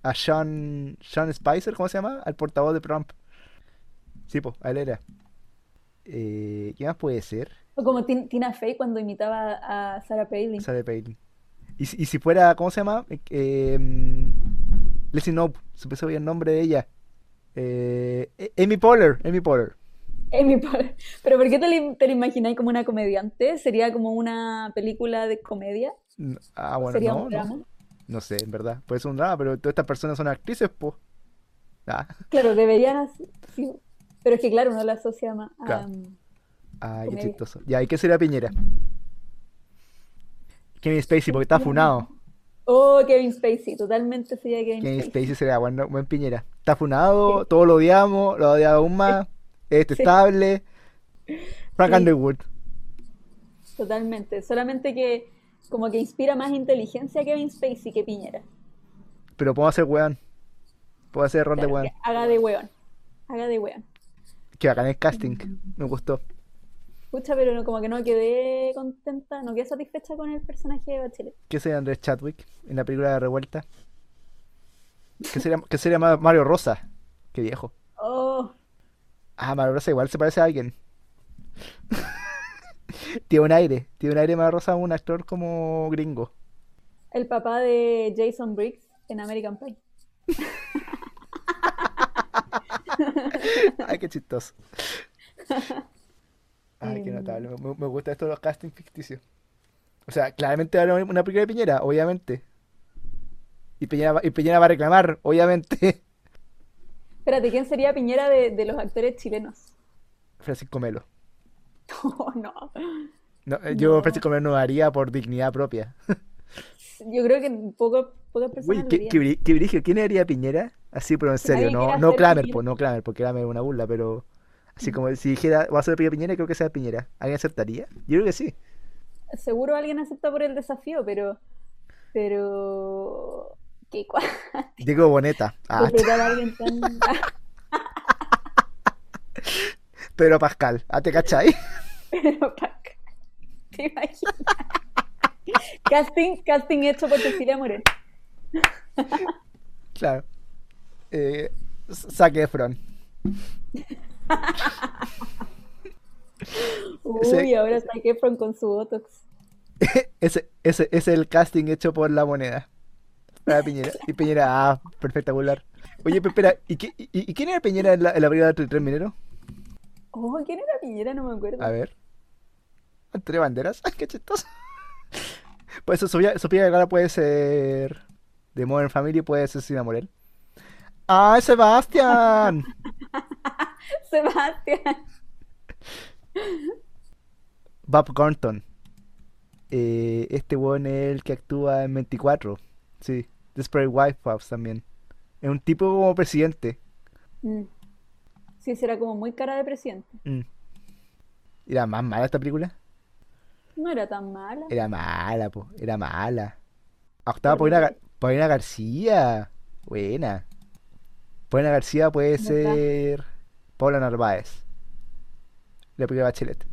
a Sean, Sean Spicer, ¿cómo se llama? Al portavoz de Trump. Sí, po, a él era. Eh, ¿qué más puede ser? o como Tin- Tina Fey cuando imitaba a Sarah Palin. Sarah Palin. Y, si- y si fuera, ¿cómo se llama? Eh, eh, Leslie Knope, se me el nombre de ella. Eh, Amy Poehler, Amy Poehler. Amy Poehler. *laughs* Pero ¿por qué te la, te la imagináis como una comediante? ¿Sería como una película de comedia? Ah, ¿O bueno, sería no, un no. drama? No sé, en verdad. Puede ser un drama, pero todas estas personas son actrices. Ah, Claro, deberían *laughs* así, sí. Pero es que claro, uno la asocia más a Claro. um, ay, qué chistoso. Ya, ¿y qué sería Piñera? Kevin Spacey, porque está funado. Oh, Kevin Spacey, totalmente sería Kevin Kevin Spacey. Spacey sería buen, buen Piñera. Está funado, todos lo odiamos, lo odiamos aún más. Es Sí, detestable. Frank sí, Underwood. totalmente. Solamente que como que inspira más inteligencia Kevin Spacey que Piñera. Pero puedo hacer weón. Puedo hacer de Claro, weón. que haga de weón. Haga de weón. Que bacán el casting. Me gustó. Pucha, pero no, como que no quedé contenta, no quedé satisfecha con el personaje de Bachelet. ¿Qué sería Andrés Chadwick en la película de Revuelta? ¿Qué sería, qué sería Ma- Mario Rosa? Qué viejo. Oh, Ah, Mario Rosa igual se parece a alguien. *laughs* Tiene un aire. Tiene un aire Mario Rosa, un actor como gringo. el papá de Jason Briggs en American Pie. *laughs* Ay, qué chistoso. *laughs* Ay, qué Em, notable. Me, me gusta esto de los castings ficticios. O sea, claramente va a haber una película de Piñera, obviamente. Y Piñera, va- y Piñera va a reclamar, obviamente. *laughs* Espérate, ¿quién sería Piñera de, de los actores chilenos? Francisco Melo. *laughs* Oh, no, No, eh, yo no. Francisco Melo no haría por dignidad propia. *laughs* Yo creo que poco, pocas Uy, personas lo qué, qué. ¿Quién haría Piñera? Así, pero en serio, no, no Piñera. pues no Kramer, porque Kramer es una burla, pero así como si dijera, va a ser Piñera, creo que sea Piñera. ¿Alguien aceptaría? Yo creo que sí. Seguro alguien acepta por el desafío, pero, pero, qué cua- Diego Boneta. *laughs* Ah, a tan, *laughs* Pedro Pascal. Ah, ¿te cachai? *laughs* pero Pac, ¿te imaginas? Casting, casting hecho por Cecilia Morel. Claro. Eh, Zac Efron. Uy, Ese, ahora Zac Efron con su Botox. *laughs* ese, ese, es el casting hecho por la moneda. Para Piñera. Y Piñera, ah, espectacular. Oye, pero espera, ¿y, qué- y, y quién era Piñera en la, en la brigada Tres Mineros? Oh, ¿quién era Piñera? No me A acuerdo. ver. Antonio Banderas. *laughs* Ay, qué chistoso. Pues Sofía, Sofía Vergara puede ser de Modern Family, puede ser Cecilia Morel. ¡Ay, Sebastián! *laughs* Sebastián. Bob Thornton. Eh, este weón es el que actúa en 24. Sí. Desperate Wipeouts también. Es un tipo como presidente. Mm. Sí, será como muy cara de presidente. Mm. Era más mala esta película. No era tan mala. Era mala, po. Era mala. Octava Por Paulina, Gar- Paulina García. Buena. Paulina García puede ser Paula Narváez. La película de Bachelet.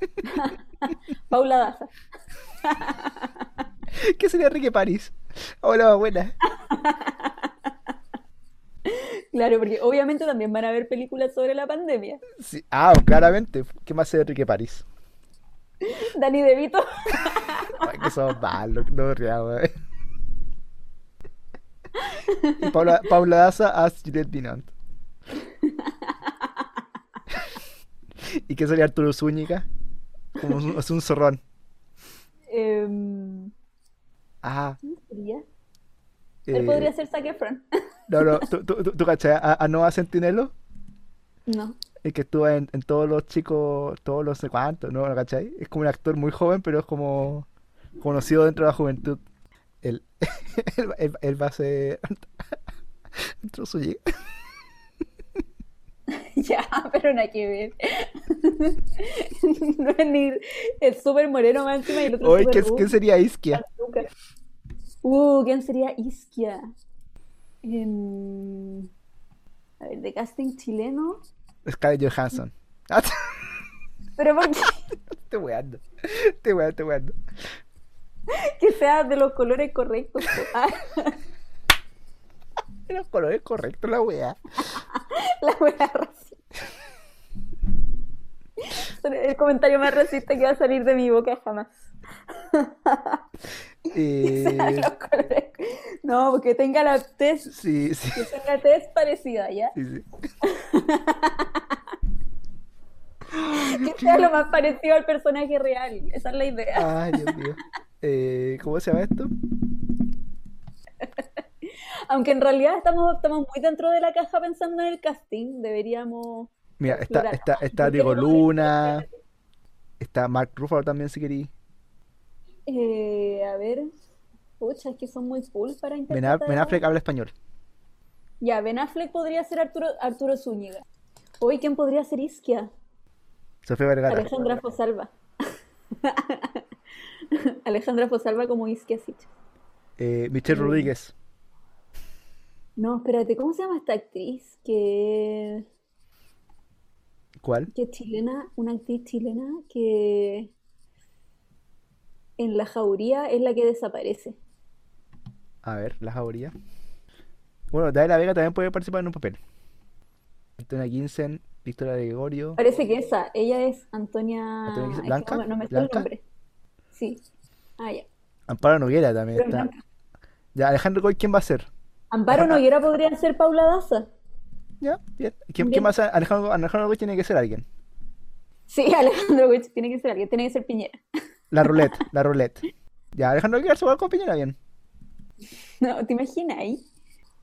*laughs* Paula Daza. *laughs* ¿Qué sería Enrique París? Hola, buena. *laughs* Claro, porque obviamente también van a ver películas sobre la pandemia. Sí. Ah, claramente. ¿Qué más sería Enrique París? Dani DeVito. Ay, que somos malos, no riamos. eh. Paula, Paula Daza as Juliette Binant. ¿Y qué sería Arturo Zúñiga? Como un, es un zorrón. Ah, ¿Quién sería? Él podría ser Zac Efron. *laughs* no, no, ¿tú, tú, tú, tú cachai a, a Noah Centinelo? No. El que estuvo en, en todos los chicos, todos los no sé cuántos, ¿no? ¿Lo cachai? Es como un actor muy joven, pero es como conocido dentro de la juventud. Él, *laughs* él, él- él va a ser *laughs* Arturo Zúñiga. *laughs* Ya, pero nada que ver. *laughs* No es ni. Es súper moreno más encima y el otro Oye, ¿quién, sería Isquia? Uh, ¿quién sería Isquia? Em, a ver, de casting chileno. Scarlett Johansson. *laughs* Pero ¿por qué? Estoy weando. Estoy weando, estoy weando. que sea de los colores correctos. Ah, Los colores correctos, la wea. la wea. El comentario más racista que va a salir de mi boca jamás. *laughs* Eh, *laughs* No, porque tenga la tez, sí, sí, que tenga tez parecida, ¿ya? sí, sí. *laughs* Que sea lo más parecido al personaje real. Esa es la idea. Ay, Dios mío. Eh, ¿cómo se llama esto? Aunque en realidad estamos, estamos muy dentro de la caja pensando en el casting. Deberíamos Mira, está, está, *laughs* está Diego Luna, está Mark Ruffalo también, si querí. Eh, a ver. Pucha, es que son muy cool para interpretar. Ben Affleck habla español. Ya, Ben Affleck podría ser Arturo, Arturo Zúñiga. Hoy, ¿quién podría ser Isquia? Sofía Vergara. Alejandra Fosalva. *laughs* Alejandra Fosalva como Isquia Sitch. Eh, Michelle Mm. Rodríguez. No, espérate, ¿cómo se llama esta actriz? Que, ¿Cuál? que es chilena, una actriz chilena que en la jauría es la que desaparece. A ver, la jauría. Bueno, David La Vega también puede participar en un papel. Antonia Ginsen, Victoria de Gregorio. Parece que esa, ella es Antonia. Antonia Ginsen- es que ¿Blanca? no, me- no me sé el nombre. Sí. Ah, ya. Amparo Noguera también Pero está. Blanca. Ya, Alejandro Goy, ¿quién va a ser? Amparo Noguera podría ser Paula Daza. Ya, bien. ¿Quién, Bien. ser? Alejandro, Alejandro tiene que ser alguien. Sí, *laughs* Alejandro Witch tiene que ser alguien, tiene que ser Piñera. *laughs* La roulette, la roulette. Ya, Alejandro Goy se va con Piñera, bien. No, ¿te imaginas ahí?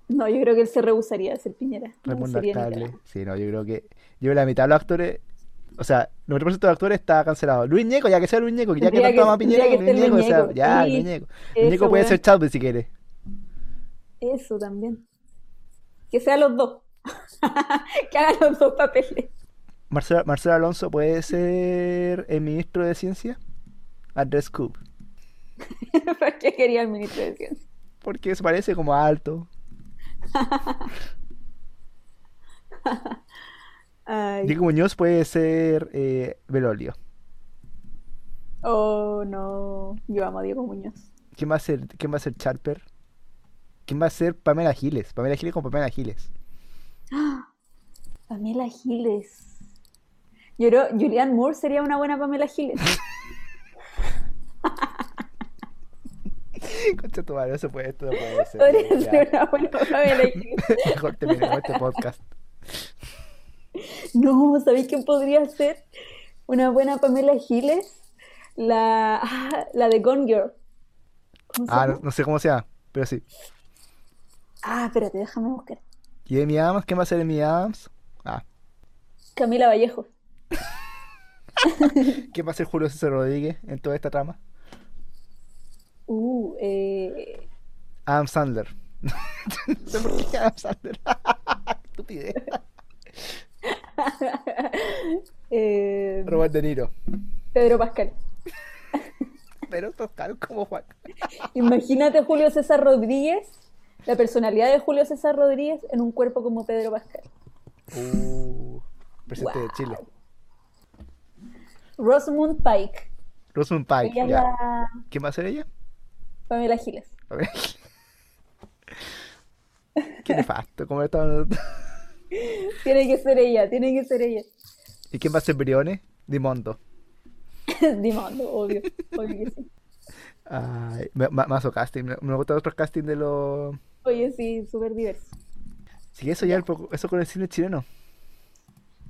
No, yo creo que él se rehusaría a ser Piñera. No. Sí, no, yo creo que. Yo la mitad de los actores. O sea, el 90% de los actores está cancelado. Luis Ñeco, ya que sea Luis Ñeco, que ya que que- ama a Piñera, que Luis Ñeco, o sea, ya, Ñeco. Luis Sí, Ñeco. Luis Ñeco puede ser Chadwick si quiere. Eso también. Que sean los dos. *laughs* que hagan los dos papeles. Marcelo, Marcelo Alonso puede ser el ministro de Ciencia. Andrés Scoop. *laughs* ¿Por qué quería el ministro de Ciencia? Porque se parece como alto. *laughs* Ay. Diego Muñoz puede ser eh, Belolio. Oh, no. Yo amo a Diego Muñoz. ¿Quién va a ser, quién va a ser Charper? ¿Quién va a ser Pamela Giles? Pamela Giles con Pamela Giles. *gasps* Pamela Giles. Yo creo Julianne Moore sería una buena Pamela Giles. *laughs* Concha tu madre, se puede, esto no puede ser. Podría ser una buena Pamela Giles. *laughs* Mejor terminemos este podcast. No, ¿sabéis quién podría ser una buena Pamela Giles? La, *laughs* la de Gone Girl. ¿Cómo se Ah, no, no sé cómo sea, pero sí. Ah, espérate, déjame buscar. ¿Y Amy Adams? ¿Quién va a ser Amy Adams? Ah. Camila Vallejo. *laughs* ¿Quién va a ser Julio César Rodríguez en toda esta trama? Uh, eh, Adam Sandler. *laughs* no sé por qué Adam Sandler. *laughs* Estupidez. eh, Robert De Niro. Pedro Pascal. Pero total como Juan. Imagínate Julio César Rodríguez, la personalidad de Julio César Rodríguez en un cuerpo como Pedro Pascal. Uh, presidente de. Chile. Rosamund Pike. Rosamund Pike, ya. la ¿Quién va a ser ella? Pamela Giles. A ver. Qué nefasto, ¿cómo está? *laughs* Tiene que ser ella, tiene que ser ella. ¿Y quién va a ser Brione? Dimondo. *laughs* Dimondo, obvio, obvio que sí. Ay, me- casting. Me, me gustan otros casting de los. Oye, sí, súper diverso. Sí, eso ya, eso con el cine chileno.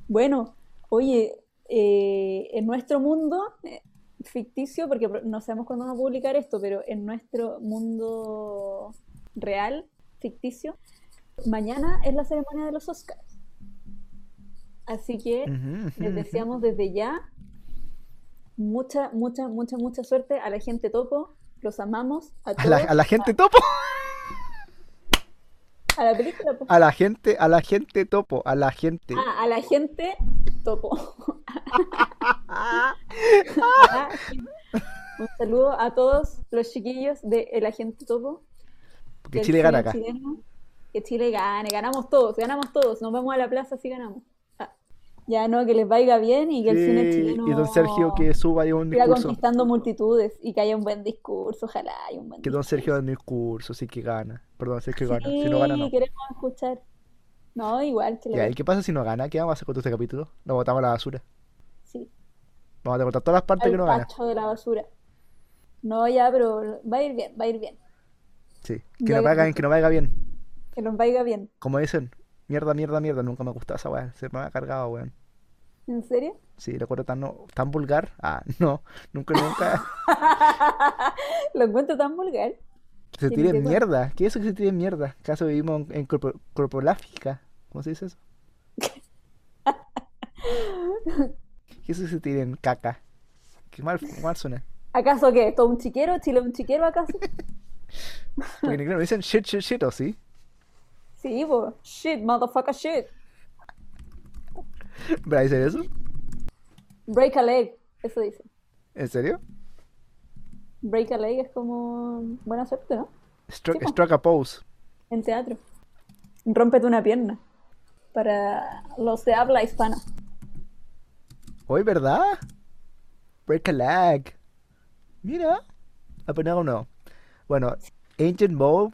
Bueno, oye, eh, en nuestro mundo eh, ficticio, porque no sabemos cuándo vamos a publicar esto, pero en nuestro mundo real, ficticio, mañana es la ceremonia de los Oscars. Así que les deseamos desde ya mucha, mucha, mucha, mucha suerte a la gente topo. Los amamos a A la, todos. a la gente topo. A la película, po. A la gente, a la gente topo. A la gente. Ah, a la gente topo. *laughs* Un saludo a todos los chiquillos de El Agente Topo. Porque del Chile gana acá. chileno. Que Chile gane, ganamos todos, ganamos todos. Nos vamos a la plaza si ganamos. Ya no, que les vaya bien y que el cine Sí, chileno y don Sergio que suba ahí un discurso. conquistando multitudes y que haya un buen discurso, ojalá haya un buen Que don. Sergio da un discurso, sí que gana. Perdón, Sergio gana. Si no gana, no. Sí, queremos escuchar. No, igual que le ¿y qué pasa si no gana? ¿Qué vamos a hacer con este capítulo? Lo botamos a la basura. Sí, Vamos a cortar todas las partes al que no gana. de la basura. No, ya, pero va a ir bien, va a ir bien. Sí. Que Ya no que- vaya bien, que no vaya bien. Que nos vaya bien. Como dicen, mierda, mierda, mierda. Nunca me gustó esa weá. Se me ha cargado, weón. ¿En serio? Sí, lo encuentro tan, no- tan vulgar. Ah, *laughs* no. Nunca, nunca. *laughs* Lo encuentro tan vulgar. Que se tire que mierda. ¿Qué es eso que se tire mierda? ¿Acaso vivimos en, en? ¿Cómo se dice eso? *laughs* ¿Qué es eso que se tiren caca? Qué mal, mal suena. ¿Acaso qué? ¿Todo un chiquero? ¿Chile un chiquero acaso? Porque en inglés me dicen shit, shit, shit, ¿o sí? Sí, po. Shit, motherfucker, shit. ¿Para decir eso? Break a leg, eso dice. ¿En serio? Break a leg es como buena suerte, ¿no? Struck, Sí, struck a pose. En teatro. Rómpete una pierna. Para los de habla hispana. Hoy, ¿verdad? Break a leg. Mira. Apenas uno. Bueno, Ancient Mob,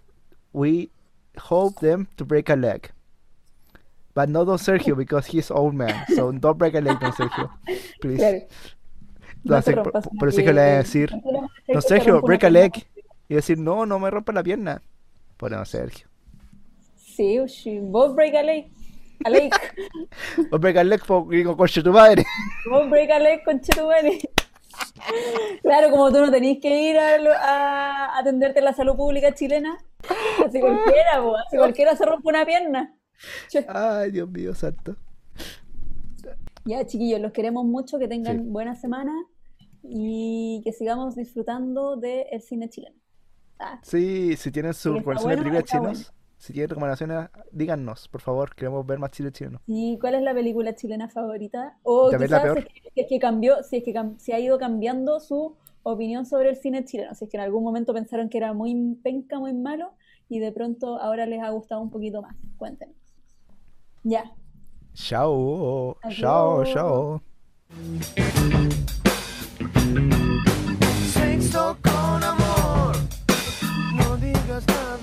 we hope them to break a leg. But not Don Sergio *laughs* because he's old man. So don't break a leg, Don Sergio. Please. Claro. No, No sé, por, rompas por- eso es que le voy a decir, No se Sergio, break a leg. Y decir, no, no me rompa la pierna. Por Don Sergio. Sí, ushi. vos break a leg. A leg. *laughs* O break a leg, gringo, coche tu madre. Vos break a leg con Chetumani. Claro, como tú no tenés que ir a, a atenderte en la salud pública chilena. Así cualquiera, po, así cualquiera se rompe una pierna. Ay, Dios mío, santo. Ya, chiquillos, los queremos mucho, que tengan Sí. buena semana y que sigamos disfrutando del cine chileno. Ah, Sí, si tienen sus está recomendaciones bueno, de chilenas, si tienen recomendaciones, díganos, por favor. Queremos ver más Chile chileno. ¿Y cuál es la película chilena favorita? O quizás la? Si, es que, si cambió, si es que si ha ido cambiando su opinión sobre el cine chileno. Si es que en algún momento pensaron que era muy penca, muy malo, y de pronto ahora les ha gustado un poquito más. Cuéntenos. Ya. Chao. Adiós. Chao, chao. Sexo con amor. No digas nada.